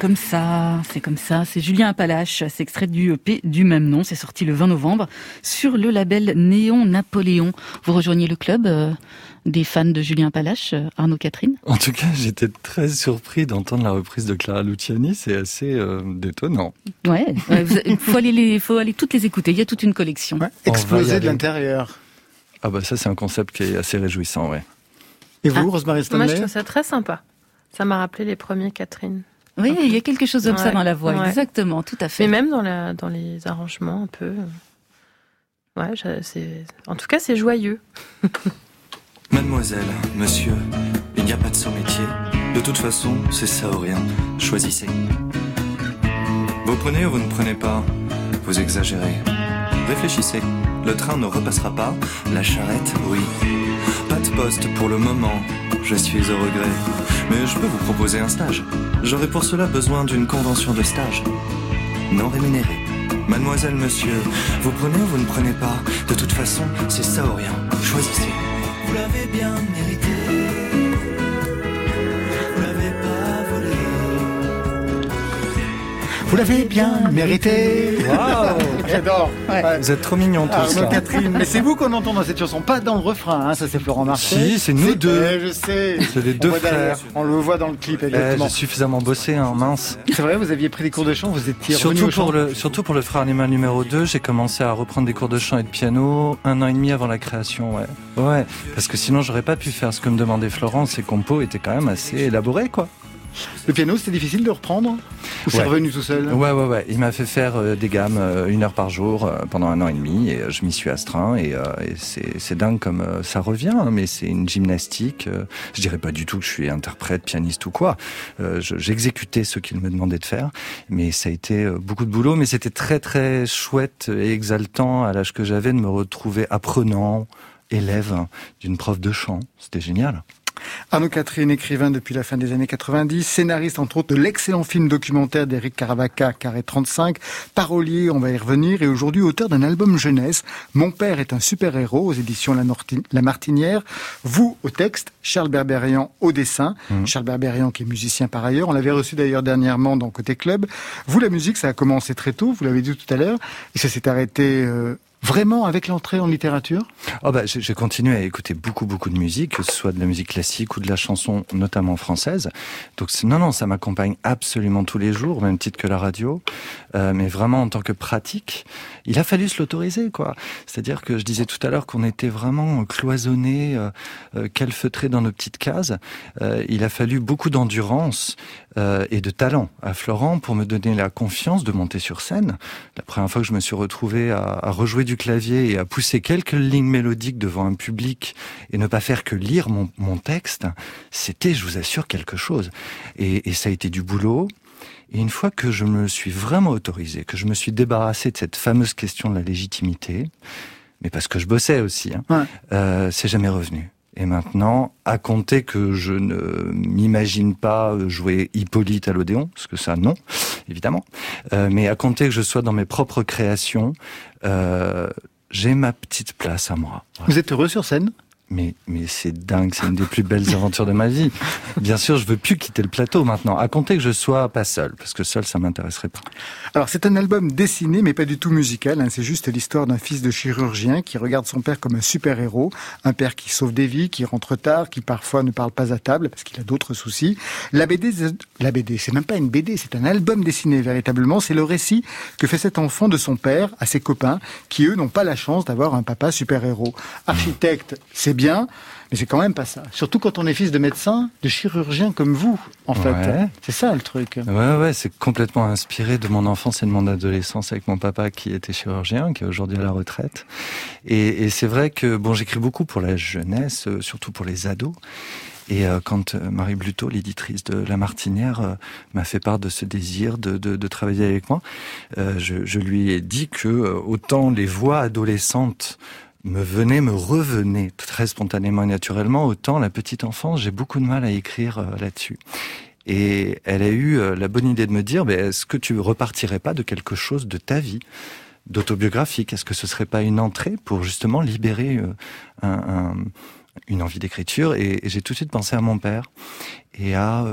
Speaker 12: Comme ça, c'est comme ça. C'est
Speaker 3: Julien Appalache, c'est extrait du EP du même nom. C'est sorti le 20 novembre sur le label Néon Napoléon. Vous rejoignez le club euh, des fans de Julien Appalache, euh, Arnaud Catherine?
Speaker 5: En tout cas, j'étais très surpris d'entendre la reprise de Clara Luciani. C'est assez euh, détonnant.
Speaker 3: Ouais, il faut aller les, faut aller toutes les écouter. Il y a toute une collection.
Speaker 1: Ouais, exploser de l'intérieur.
Speaker 5: Ah bah ça, c'est un concept qui est assez réjouissant, ouais.
Speaker 1: Et vous, ah. Rosemary Stanley
Speaker 2: Moi, je trouve ça très sympa. Ça m'a rappelé les premiers Catherine.
Speaker 3: Oui, il y a quelque chose comme ça dans la voix, exactement, tout à fait.
Speaker 2: Mais même dans, la, dans les arrangements, un peu. Ouais, c'est. En tout cas, c'est joyeux.
Speaker 13: Mademoiselle, monsieur, il n'y a pas de son métier. De toute façon, c'est ça ou rien. Choisissez. Vous prenez ou vous ne prenez pas? Vous exagérez. Réfléchissez. Le train ne repassera pas. La charrette, oui. Pas de poste pour le moment. Je suis au regret. Mais je peux vous proposer un stage. J'aurai pour cela besoin d'une convention de stage. Non rémunérée. Mademoiselle, monsieur, vous prenez ou vous ne prenez pas? De toute façon, c'est ça ou rien. Choisissez. Vous l'avez bien mérité.
Speaker 1: Vous l'avez bien mérité.
Speaker 5: J'adore. Vous êtes trop mignons tous.
Speaker 1: Ah, Catherine, mais c'est vous qu'on entend dans cette chanson, pas dans le refrain. Hein, ça c'est Florent Marché.
Speaker 5: Si, c'est nous deux.
Speaker 1: je sais.
Speaker 5: C'est les deux frères.
Speaker 1: On le voit dans le clip exactement.
Speaker 5: J'ai suffisamment bossé, hein, mince.
Speaker 1: C'est vrai, vous aviez pris des cours de chant, vous étiez
Speaker 5: surtout pour le surtout pour le frère animal numéro 2, j'ai commencé à reprendre des cours de chant et de piano un an et demi avant la création, ouais. Ouais, parce que sinon j'aurais pas pu faire ce que me demandait Florent. Ses compos étaient quand même assez élaborés, quoi.
Speaker 1: Le piano, c'était difficile de reprendre Ou c'est revenu tout seul
Speaker 5: Ouais, ouais, ouais. Il m'a fait faire euh, des gammes euh, une heure par jour euh, pendant un an et demi et je m'y suis astreint et, c'est dingue comme ça revient, hein, mais c'est une gymnastique. je dirais pas du tout que je suis interprète, pianiste ou quoi. J'exécutais ce qu'il me demandait de faire, mais ça a été beaucoup de boulot, mais c'était très très chouette et exaltant à l'âge que j'avais de me retrouver apprenant, élève d'une prof de chant. C'était génial.
Speaker 1: Arnaud Catherine, écrivain depuis la fin des années 90, scénariste entre autres de l'excellent film documentaire d'Éric Caravaca, Carré 35, parolier, on va y revenir, et aujourd'hui auteur d'un album jeunesse, Mon père est un super-héros aux éditions La, Martinière, vous au texte, Charles Berberian au dessin, mmh. Charles Berberian qui est musicien par ailleurs, on l'avait reçu d'ailleurs dernièrement dans Côté Club. Vous, la musique, ça a commencé très tôt, vous l'avez dit tout à l'heure, et ça s'est arrêté euh, Vraiment avec l'entrée en littérature?
Speaker 5: Oh bah, J'ai continué à écouter beaucoup beaucoup de musique, que ce soit de la musique classique ou de la chanson, notamment française. Donc non, non, ça m'accompagne absolument tous les jours, même titre que la radio. Euh, mais vraiment en tant que pratique, il a fallu se l'autoriser. quoi. C'est-à-dire que je disais tout à l'heure qu'on était vraiment cloisonnés, euh, euh calfeutrés dans nos petites cases. Euh, il a fallu beaucoup d'endurance euh, et de talent à Florent pour me donner la confiance de monter sur scène. La première fois que je me suis retrouvé à, à rejouer du clavier et à pousser quelques lignes mélodiques devant un public et ne pas faire que lire mon, mon texte, c'était, je vous assure, quelque chose. Et, et, ça a été du boulot. Et une fois que je me suis vraiment autorisé, que je me suis débarrassé de cette fameuse question de la légitimité, mais parce que je bossais aussi, hein, ouais. euh, c'est jamais revenu. Et maintenant, à compter que je ne m'imagine pas jouer Hippolyte à l'Odéon, parce que ça, non, évidemment, euh, mais à compter que je sois dans mes propres créations, euh, j'ai ma petite place à moi.
Speaker 1: Vous êtes heureux sur scène?
Speaker 5: Mais, mais c'est dingue, c'est une des plus belles aventures de ma vie. Bien sûr, je veux plus quitter le plateau maintenant, à compter que je sois pas seul, parce que seul, ça m'intéresserait pas.
Speaker 1: Alors, c'est un album dessiné, mais pas du tout musical. Hein. C'est juste l'histoire d'un fils de chirurgien qui regarde son père comme un super-héros, un père qui sauve des vies, qui rentre tard, qui parfois ne parle pas à table parce qu'il a d'autres soucis. La BD, la BD, c'est même pas une BD, c'est un album dessiné véritablement. C'est le récit que fait cet enfant de son père à ses copains, qui eux n'ont pas la chance d'avoir un papa super-héros. Architecte, c'est bien, mais c'est quand même pas ça. Surtout quand on est fils de médecin, de chirurgien comme vous, en fait. C'est ça le truc.
Speaker 5: Ouais, ouais, c'est complètement inspiré de mon enfance et de mon adolescence avec mon papa qui était chirurgien, qui est aujourd'hui à la retraite. Et, et c'est vrai que bon, j'écris beaucoup pour la jeunesse, euh, surtout pour les ados. Et euh, quand euh, Marie Bluto, l'éditrice de La Martinière, m'a fait part de ce désir de, de, de travailler avec moi, je, je, lui ai dit que autant les voix adolescentes me venait, me revenait très spontanément et naturellement, autant la petite enfance, j'ai beaucoup de mal à écrire euh, là-dessus. Et elle a eu euh, la bonne idée de me dire, est-ce que tu repartirais pas de quelque chose de ta vie d'autobiographique? Est-ce que ce serait pas une entrée pour justement libérer euh, un, un, une envie d'écriture? Et, et j'ai tout de suite pensé à mon père et à...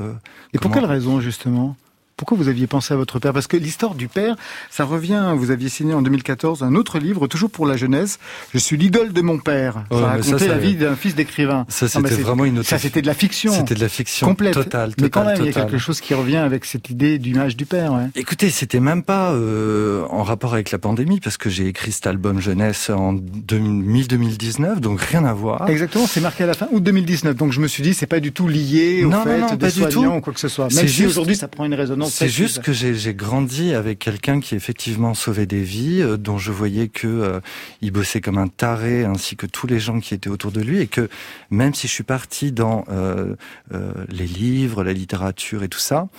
Speaker 1: et pour quelle raison justement? Pourquoi vous aviez pensé à votre père? Parce que l'histoire du père, ça revient. Vous aviez signé en 2014 un autre livre, toujours pour la jeunesse. Je suis l'idole de mon père.
Speaker 5: Ouais,
Speaker 1: ça racontait
Speaker 5: ça, ça-
Speaker 1: la vie d'un fils d'écrivain.
Speaker 5: Ça,
Speaker 1: Non, mais
Speaker 5: c'était vraiment une autre.
Speaker 1: Ça, c'était de la fiction.
Speaker 5: C'était de la fiction
Speaker 1: complète.
Speaker 5: totale,
Speaker 1: Mais quand
Speaker 5: totale,
Speaker 1: même, il y a
Speaker 5: totale.
Speaker 1: quelque chose qui revient avec cette idée d'image du père. Ouais.
Speaker 5: Écoutez, c'était même pas euh, en rapport avec la pandémie parce que j'ai écrit cet album jeunesse en 2000-2019, donc rien à voir.
Speaker 1: Exactement, c'est marqué à la fin août 2019. Donc je me suis dit, c'est pas du tout lié au
Speaker 5: Non, non,
Speaker 1: fait
Speaker 5: non,
Speaker 1: des
Speaker 5: pas du tout.
Speaker 1: ou quoi que ce soit. Même si
Speaker 5: juste-
Speaker 1: aujourd'hui ça prend une résonance.
Speaker 5: C'est juste que j'ai j'ai grandi avec quelqu'un qui effectivement sauvait des vies, euh, dont je voyais que euh, il bossait comme un taré, ainsi que tous les gens qui étaient autour de lui, et que même si je suis parti dans euh, euh, les livres, la littérature et tout ça,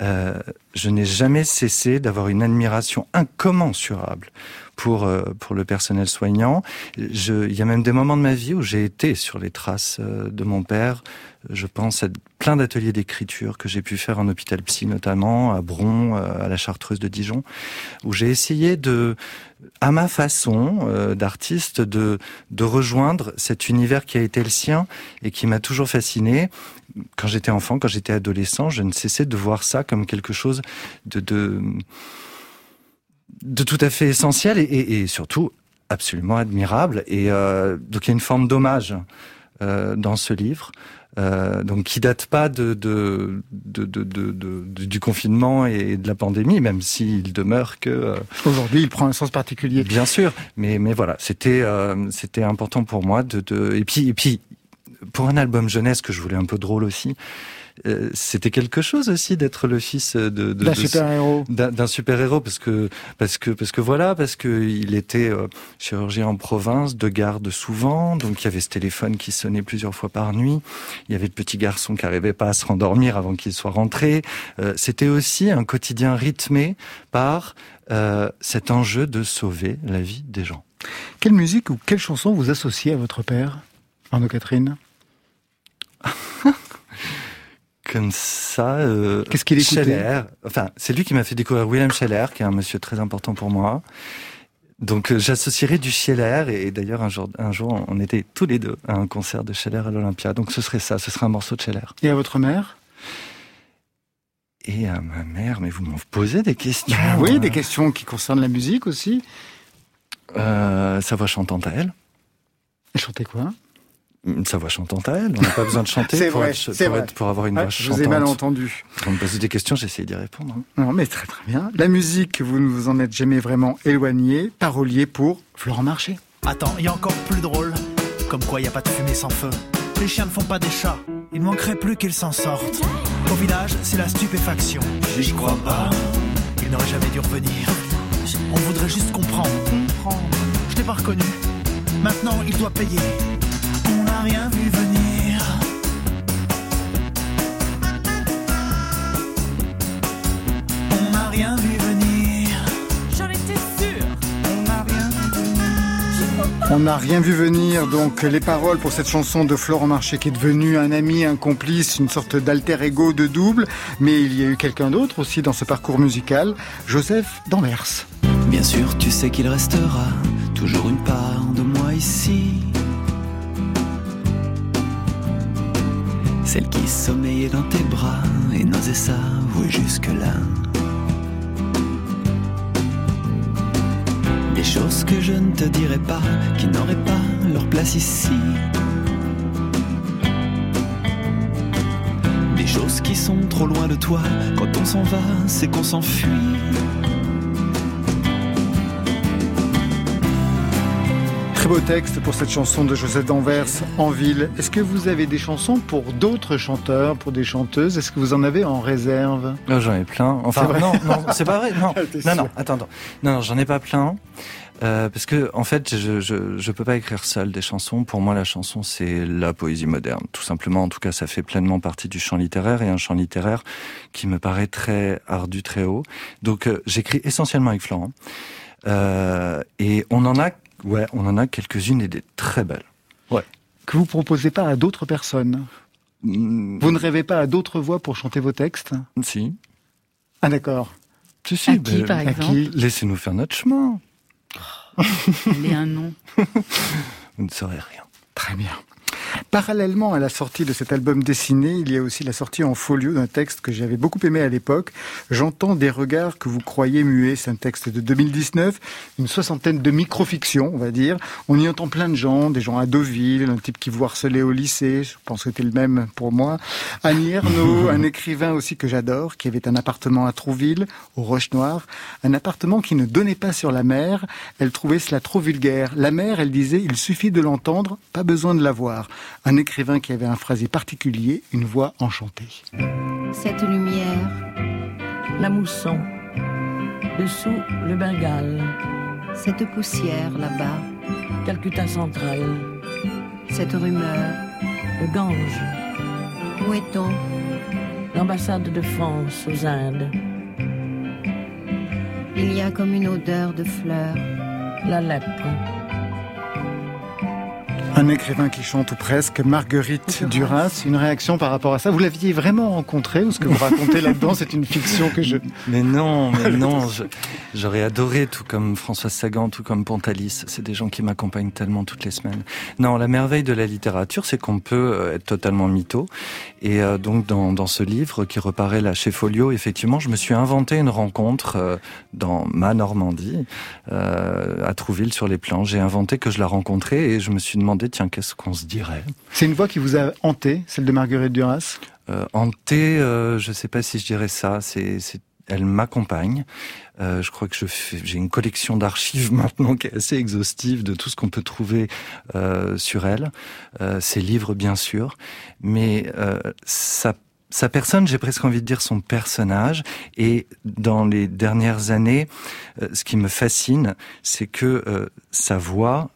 Speaker 5: euh, je n'ai jamais cessé d'avoir une admiration incommensurable pour euh, pour le personnel soignant. Il y a même des moments de ma vie où j'ai été sur les traces euh, de mon père. Je pense à plein d'ateliers d'écriture que j'ai pu faire en hôpital psy notamment, à Bron, à la Chartreuse de Dijon, où j'ai essayé de, à ma façon d'artiste, de, de rejoindre cet univers qui a été le sien et qui m'a toujours fasciné. Quand j'étais enfant, quand j'étais adolescent, je ne cessais de voir ça comme quelque chose de, de, de tout à fait essentiel et, et, et surtout absolument admirable. Et euh, donc il y a une forme d'hommage euh, dans ce livre. Euh, donc qui date pas de, de, de, du confinement et de la pandémie, même s'il demeure que euh,
Speaker 1: Aujourd'hui, il prend un sens particulier.
Speaker 5: Bien sûr, mais mais voilà, c'était euh, c'était important pour moi de, de et puis et puis pour un album jeunesse que je voulais un peu drôle aussi, euh, c'était quelque chose aussi d'être le fils de, de
Speaker 1: D'un
Speaker 5: de-
Speaker 1: super-héros.
Speaker 5: d'un d'un super-héros parce que parce que parce que voilà parce que il était euh, chirurgien en province, de garde souvent, donc il y avait ce téléphone qui sonnait plusieurs fois par nuit. Il y avait le petit garçon qui arrivait pas à se rendormir avant qu'il soit rentré. Euh, C'était aussi un quotidien rythmé par euh, cet enjeu de sauver la vie des gens.
Speaker 1: Quelle musique ou quelle chanson vous associez à votre père, Arnaud Catherine?
Speaker 5: Comme ça, euh,
Speaker 1: Qu'est-ce qu'il écoutait
Speaker 5: Scheller, enfin, c'est lui qui m'a fait découvrir William Scheller, qui est un monsieur très important pour moi. Donc euh, j'associerais du Scheller et d'ailleurs un jour, un jour on était tous les deux à un concert de Scheller à l'Olympia. Donc ce serait ça, ce serait un morceau de Scheller.
Speaker 1: Et à votre mère?
Speaker 5: Et à ma mère, mais vous m'en posez des questions.
Speaker 1: Ah Oui, des questions qui concernent la musique aussi.
Speaker 5: Euh, sa voix chantante à elle.
Speaker 1: Elle chantait quoi?
Speaker 5: Sa voix chantante à elle. On n'a pas besoin de chanter
Speaker 1: C'est
Speaker 5: pour,
Speaker 1: vrai,
Speaker 5: être-
Speaker 1: c'est
Speaker 5: pour,
Speaker 1: vrai.
Speaker 5: être- pour avoir une
Speaker 1: Ah,
Speaker 5: voix
Speaker 1: je
Speaker 5: chantante.
Speaker 1: vous ai mal entendu.
Speaker 5: Quand on me pose des questions, j'essaie d'y répondre. hein.
Speaker 1: Non, mais très très bien. La musique, vous ne vous en êtes jamais vraiment éloigné. Parolier pour Florent Marché.
Speaker 14: Attends, il y a encore plus drôle. Comme quoi, il n'y a pas de fumée sans feu. Les chiens ne font pas des chats. Il ne manquerait plus qu'ils s'en sortent. Au village, c'est la stupéfaction. J'y crois pas. Il n'aurait jamais dû revenir. On voudrait juste comprendre. Je t'ai pas reconnu. Maintenant, il doit payer. On n'a rien vu venir. On n'a rien vu venir. J'en étais sûr. On n'a rien vu venir.
Speaker 1: On n'a rien vu venir, donc les paroles pour cette chanson de Florent Marché qui est devenu un ami, un complice, une sorte d'alter ego de double, mais il y a eu quelqu'un d'autre aussi dans ce parcours musical, Joseph Danvers.
Speaker 15: Bien sûr, tu sais qu'il restera toujours une part de moi ici. Celle qui sommeillait dans tes bras et n'osait s'avouer jusque-là. Des choses que je ne te dirai pas, qui n'auraient pas leur place ici. Des choses qui sont trop loin de toi, quand on s'en va, c'est qu'on s'enfuit.
Speaker 1: Beau texte pour cette chanson de Joseph Danvers, En ville. Est-ce que vous avez des chansons pour d'autres chanteurs, pour des chanteuses? Est-ce que vous en avez en réserve?
Speaker 5: Oh, j'en ai plein. Enfin, non, non, c'est pas vrai. Non, non, non, attends, attends. Non, non, j'en ai pas plein. Euh, parce que en fait, je, je je peux pas écrire seul des chansons. Pour moi, la chanson c'est la poésie moderne, tout simplement. En tout cas, ça fait pleinement partie du chant littéraire et un chant littéraire qui me paraît très ardu, très haut. Donc, euh, j'écris essentiellement avec Florent. Euh, et on en a, ouais, on en a quelques-unes et des très belles. Ouais.
Speaker 1: Que vous proposez pas à d'autres personnes
Speaker 5: Mm,
Speaker 1: Vous ne rêvez pas à d'autres voix pour chanter vos textes
Speaker 5: Si.
Speaker 1: Ah d'accord.
Speaker 5: Si, si,
Speaker 3: À qui,
Speaker 5: ben,
Speaker 3: par
Speaker 1: À
Speaker 3: exemple
Speaker 1: qui?
Speaker 5: Laissez-nous faire notre chemin.
Speaker 3: Elle est un nom.
Speaker 5: Vous ne saurez rien.
Speaker 1: Très bien. Parallèlement à la sortie de cet album dessiné, il y a aussi la sortie en folio d'un texte que j'avais beaucoup aimé à l'époque. J'entends des regards que vous croyez muets. C'est un texte de 2019, une soixantaine de micro-fictions, on va dire. On y entend plein de gens, des gens à Deauville, un type qui vous harcelait au lycée, je pense que c'était le même pour moi. Annie Ernaux, un écrivain aussi que j'adore, qui avait un appartement à Trouville, au Roche Noire. Un appartement qui ne donnait pas sur la mer. Elle trouvait cela trop vulgaire. La mer, elle disait, il suffit de l'entendre, pas besoin de la voir un écrivain qui avait un phrasé particulier, une voix enchantée.
Speaker 16: Cette lumière,
Speaker 17: la mousson, dessous le Bengale,
Speaker 16: cette poussière là-bas,
Speaker 17: Calcutta central,
Speaker 16: cette rumeur,
Speaker 17: le Gange.
Speaker 16: Où est-on?
Speaker 17: L'ambassade de France aux Indes.
Speaker 16: Il y a comme une odeur de fleurs.
Speaker 17: La lèpre.
Speaker 1: Un écrivain qui chante ou presque, Marguerite Duras. Une réaction par rapport à ça? Vous l'aviez vraiment rencontré ou ce que vous racontez là-dedans, c'est une fiction que je...
Speaker 5: Mais non, mais non, j'aurais adoré, tout comme Françoise Sagan, tout comme Pontalis. C'est des gens qui m'accompagnent tellement toutes les semaines. Non, la merveille de la littérature, c'est qu'on peut euh, être totalement mytho. Et euh, donc, dans, dans, ce livre qui reparaît là chez Folio, effectivement, je me suis inventé une rencontre euh, dans ma Normandie, à Trouville sur les plans. J'ai inventé que je la rencontrais et je me suis demandé tiens, qu'est-ce qu'on se dirait
Speaker 1: C'est une voix qui vous a hanté, celle de Marguerite Duras
Speaker 5: euh, Hanté, euh, je ne sais pas si je dirais ça. C'est, elle m'accompagne. Euh, je crois que j'ai une collection d'archives maintenant qui est assez exhaustive de tout ce qu'on peut trouver euh, sur elle. Euh, ses livres, bien sûr, mais sa sa personne, j'ai presque envie de dire son personnage. Et dans les dernières années, ce qui me fascine, c'est que sa voix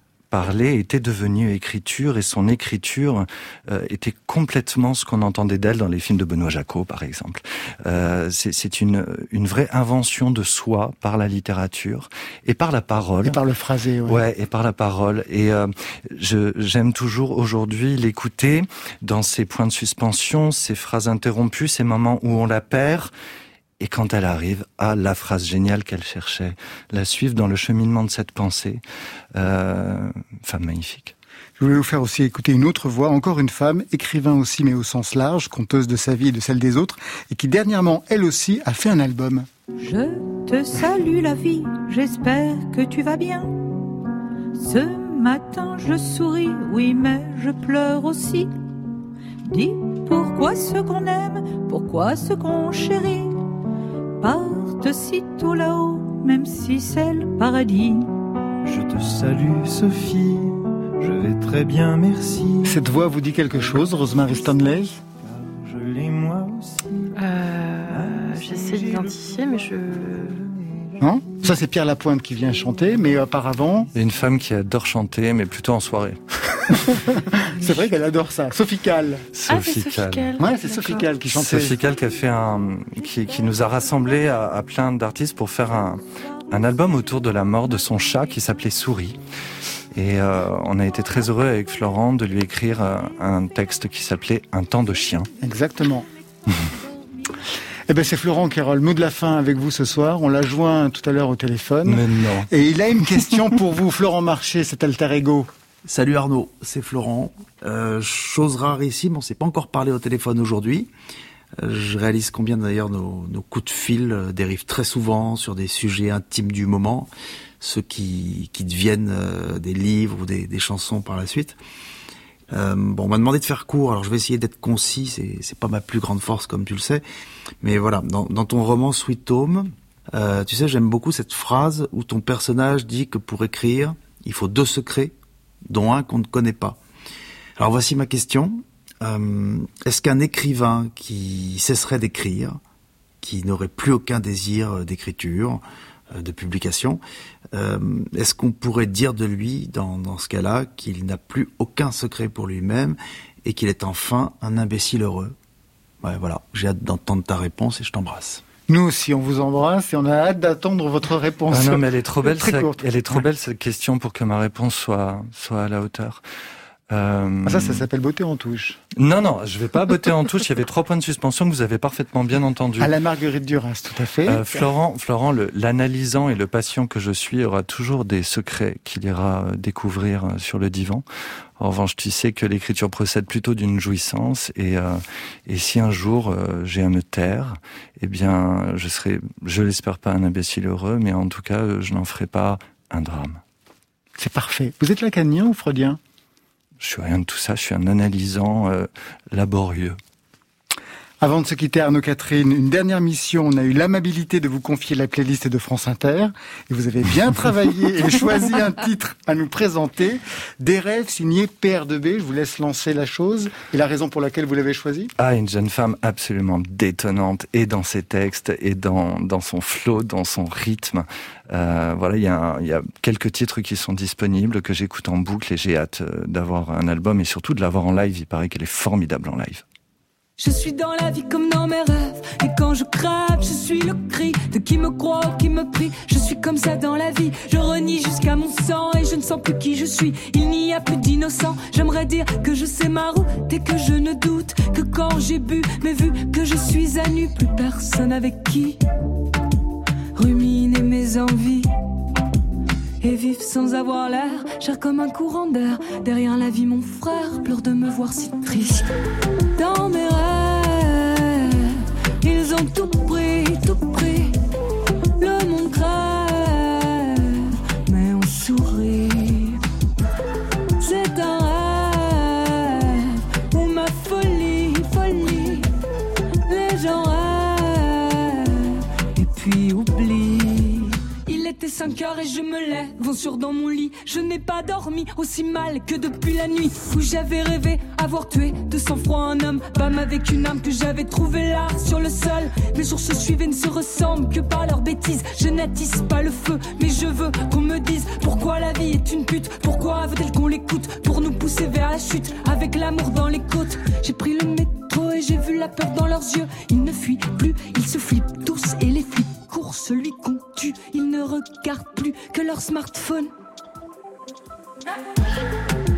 Speaker 5: était devenue écriture et son écriture euh, était complètement ce qu'on entendait d'elle dans les films de Benoît Jacot, par exemple. Euh, c'est une, une vraie invention de soi par la littérature et par la parole.
Speaker 1: Et par le phrasé,
Speaker 5: ouais. ouais et par la parole. Et euh, j'aime toujours aujourd'hui l'écouter dans ses points de suspension, ses phrases interrompues, ces moments où on la perd et quand elle arrive à la phrase géniale qu'elle cherchait, la suivre dans le cheminement de cette pensée, euh, femme magnifique.
Speaker 1: Je voulais vous faire aussi écouter une autre voix, encore une femme, écrivain aussi mais au sens large, conteuse de sa vie et de celle des autres, et qui dernièrement, elle aussi, a fait un album.
Speaker 18: Je te salue la vie, j'espère que tu vas bien. Ce matin je souris, oui mais je pleure aussi. Dis pourquoi ce qu'on aime, pourquoi ce qu'on chérit partent sitôt là-haut, même si c'est le paradis.
Speaker 19: Je te salue, Sophie, je vais très bien, merci.
Speaker 1: Cette voix vous dit quelque chose, Rosemary Stanley?
Speaker 19: Je l'ai moi aussi.
Speaker 2: Euh, J'essaie d'identifier, mais je.
Speaker 1: Non Ça, c'est Pierre Lapointe qui vient chanter, mais auparavant.
Speaker 5: Une femme qui adore chanter, mais plutôt en soirée.
Speaker 1: C'est vrai qu'elle adore ça. Sophie Cal.
Speaker 2: Ah,
Speaker 1: Ouais, c'est Sophie Cal qui chantait.
Speaker 5: Sophie Cal qui a fait un, qui, qui nous a rassemblés à, à plein d'artistes pour faire un, un album autour de la mort de son chat qui s'appelait Souris. Et euh, on a été très heureux avec Florent de lui écrire euh, un texte qui s'appelait Un temps de chien.
Speaker 1: Exactement. Eh ben c'est Florent Kérol, mot de la fin avec vous ce soir. On l'a joint tout à l'heure au téléphone.
Speaker 5: Mais non.
Speaker 1: Et il a une question pour vous, Florent Marché, cet alter ego.
Speaker 20: Salut Arnaud, c'est Florent. Euh, chose rarissime, on s'est pas encore parlé au téléphone aujourd'hui. Euh, je réalise combien d'ailleurs nos, nos, coups de fil euh, dérivent très souvent sur des sujets intimes du moment, ceux qui, qui deviennent euh, des livres ou des, des, chansons par la suite. Bon, on m'a demandé de faire court, alors je vais essayer d'être concis, c'est, c'est pas ma plus grande force comme tu le sais. Mais voilà, dans, dans ton roman Sweet Home, tu sais, j'aime beaucoup cette phrase où ton personnage dit que pour écrire, il faut deux secrets, dont un qu'on ne connaît pas. Alors voici ma question. Euh, est-ce qu'un écrivain qui cesserait d'écrire, qui n'aurait plus aucun désir d'écriture, euh, de publication, euh, est-ce qu'on pourrait dire de lui, dans, ce cas-là, qu'il n'a plus aucun secret pour lui-même et qu'il est enfin un imbécile heureux? Voilà, j'ai hâte d'entendre ta réponse et je t'embrasse.
Speaker 1: Nous aussi, on vous embrasse et on a hâte d'attendre votre réponse.
Speaker 5: Ah non, mais elle est trop belle, elle est trop belle cette question pour que ma réponse soit soit à la hauteur. Euh,
Speaker 1: Ah, ça, ça s'appelle beauté en touche.
Speaker 5: Non, non, je vais pas botter en touche. Il y avait trois points de suspension que vous avez parfaitement bien entendu.
Speaker 1: À la Marguerite Duras, tout à fait.
Speaker 5: Euh, Florent, Florent, l'analysant et le patient que je suis aura toujours des secrets qu'il ira euh, découvrir sur le divan. En revanche, tu sais que l'écriture procède plutôt d'une jouissance et, euh, et si un jour euh, j'ai à me taire, eh bien, je serai, je l'espère pas un imbécile heureux, mais en tout cas, je n'en ferai pas un drame.
Speaker 1: C'est parfait. Vous êtes lacanien ou freudien?
Speaker 5: Je suis rien de tout ça. Je suis un analysant euh, laborieux.
Speaker 1: Avant de se quitter, Arnaud Catherine, une dernière mission. On a eu l'amabilité de vous confier la playlist de France Inter. Et vous avez bien travaillé et choisi un titre à nous présenter. Des rêves signés PR2B. Je vous laisse lancer la chose. Et la raison pour laquelle vous l'avez choisi
Speaker 5: Ah, une jeune femme absolument détonnante, et dans ses textes, et dans, dans son flow, dans son rythme. Euh, voilà, il y, a il y a quelques titres qui sont disponibles, que j'écoute en boucle, et j'ai hâte euh, d'avoir un album, et surtout de l'avoir en live. Il paraît qu'elle est formidable en live.
Speaker 21: Je suis dans la vie comme dans mes rêves. Et quand je crève, je suis le cri de qui me croit ou qui me prie. Je suis comme ça dans la vie. Je renie jusqu'à mon sang et je ne sens plus qui je suis. Il n'y a plus d'innocent. J'aimerais dire que je sais ma route et que je ne doute que quand j'ai bu, mais vu que je suis à nu, plus personne avec qui ruminer mes envies. Et vivre sans avoir l'air, cher comme un courant d'air. Derrière la vie, mon frère pleure de me voir si triste. Dans mes rêves, ils ont tout 5 heures et je me lève, vent sur dans mon lit. Je n'ai pas dormi aussi mal que depuis la nuit où j'avais rêvé avoir tué de sang-froid un homme. Femme avec une âme que j'avais trouvé là sur le sol. Mes jours se suivent et ne se ressemblent que par leurs bêtises. Je n'attise pas le feu, mais je veux qu'on me dise pourquoi la vie est une pute. Pourquoi veut-elle qu'on l'écoute pour nous pousser vers la chute avec l'amour dans les côtes? J'ai pris le métro et j'ai vu la peur dans leurs yeux. Ils ne fuient plus, ils se flippent tous et les flics courent celui qu'on tue. Ils ne regardent plus que leur smartphone.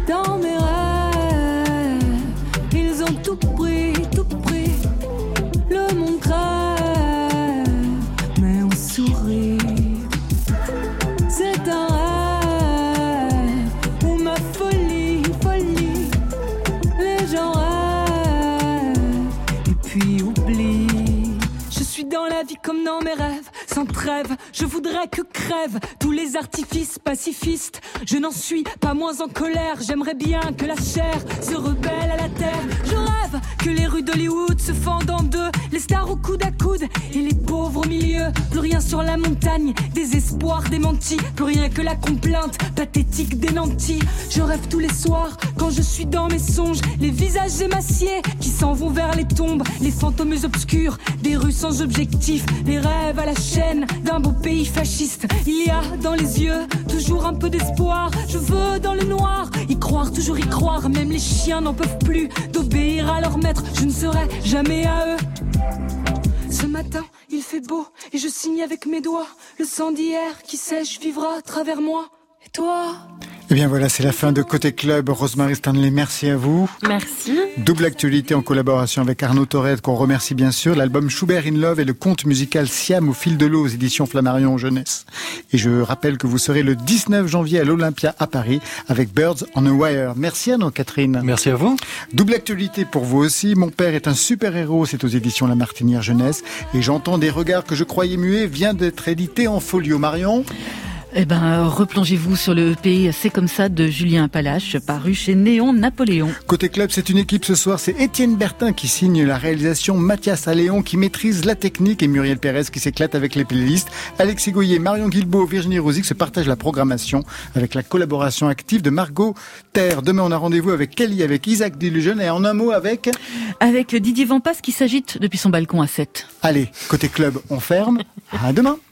Speaker 21: Dans mes rêves, ils ont tout pris. Dans la vie comme dans mes rêves, sans trêve. Je voudrais que crèvent tous les artifices pacifistes. Je n'en suis pas moins en colère. J'aimerais bien que la chair se rebelle à la terre. Que les rues d'Hollywood se fendent en deux, les stars au coude à coude et les pauvres au milieu. Plus rien sur la montagne, désespoir démenti. Plus rien que la complainte pathétique des nantis. Je rêve tous les soirs quand je suis dans mes songes. Les visages émaciés qui s'en vont vers les tombes. Les fantômes obscurs des rues sans objectif. Les rêves à la chaîne d'un beau pays fasciste. Il y a dans les yeux toujours un peu d'espoir. Je veux dans le noir y croire, toujours y croire. Même les chiens n'en peuvent plus d'obéir à maître. Je ne serai jamais à eux. Ce matin, il fait beau et je signe avec mes doigts. Le sang d'hier qui sèche vivra à travers moi. Et toi?
Speaker 1: Eh bien voilà, c'est la fin de Côté Club. Rosemary Stanley, merci à vous.
Speaker 2: Merci.
Speaker 1: Double actualité en collaboration avec Arnaud Torred, qu'on remercie bien sûr. L'album Schubert in Love et le conte musical Siam au fil de l'eau aux éditions Flammarion Jeunesse. Et je rappelle que vous serez le 19 janvier à l'Olympia à Paris avec Birds on a Wire. Merci Anne Catherine.
Speaker 5: Merci à vous.
Speaker 1: Double actualité pour vous aussi. Mon père est un super-héros, c'est aux éditions La Martinière Jeunesse. Et j'entends des regards que je croyais muets, vient d'être édité en folio. Marion?
Speaker 3: Eh ben, replongez-vous sur le pays C'est comme ça de Julien Palache, paru chez Néon Napoléon.
Speaker 1: Côté club, c'est une équipe ce soir. C'est Étienne Bertin qui signe la réalisation, Mathias Alléon qui maîtrise la technique et Muriel Pérez qui s'éclate avec les playlists. Alexis Goyer, Marion Guilbault, Virginie Rosic se partagent la programmation avec la collaboration active de Margot Terre. Demain, on a rendez-vous avec Kelly, avec Isaac Delusion et en un mot avec...
Speaker 3: Avec Didier Vampas qui s'agite depuis son balcon à 7.
Speaker 1: Allez, côté club, on ferme. À demain.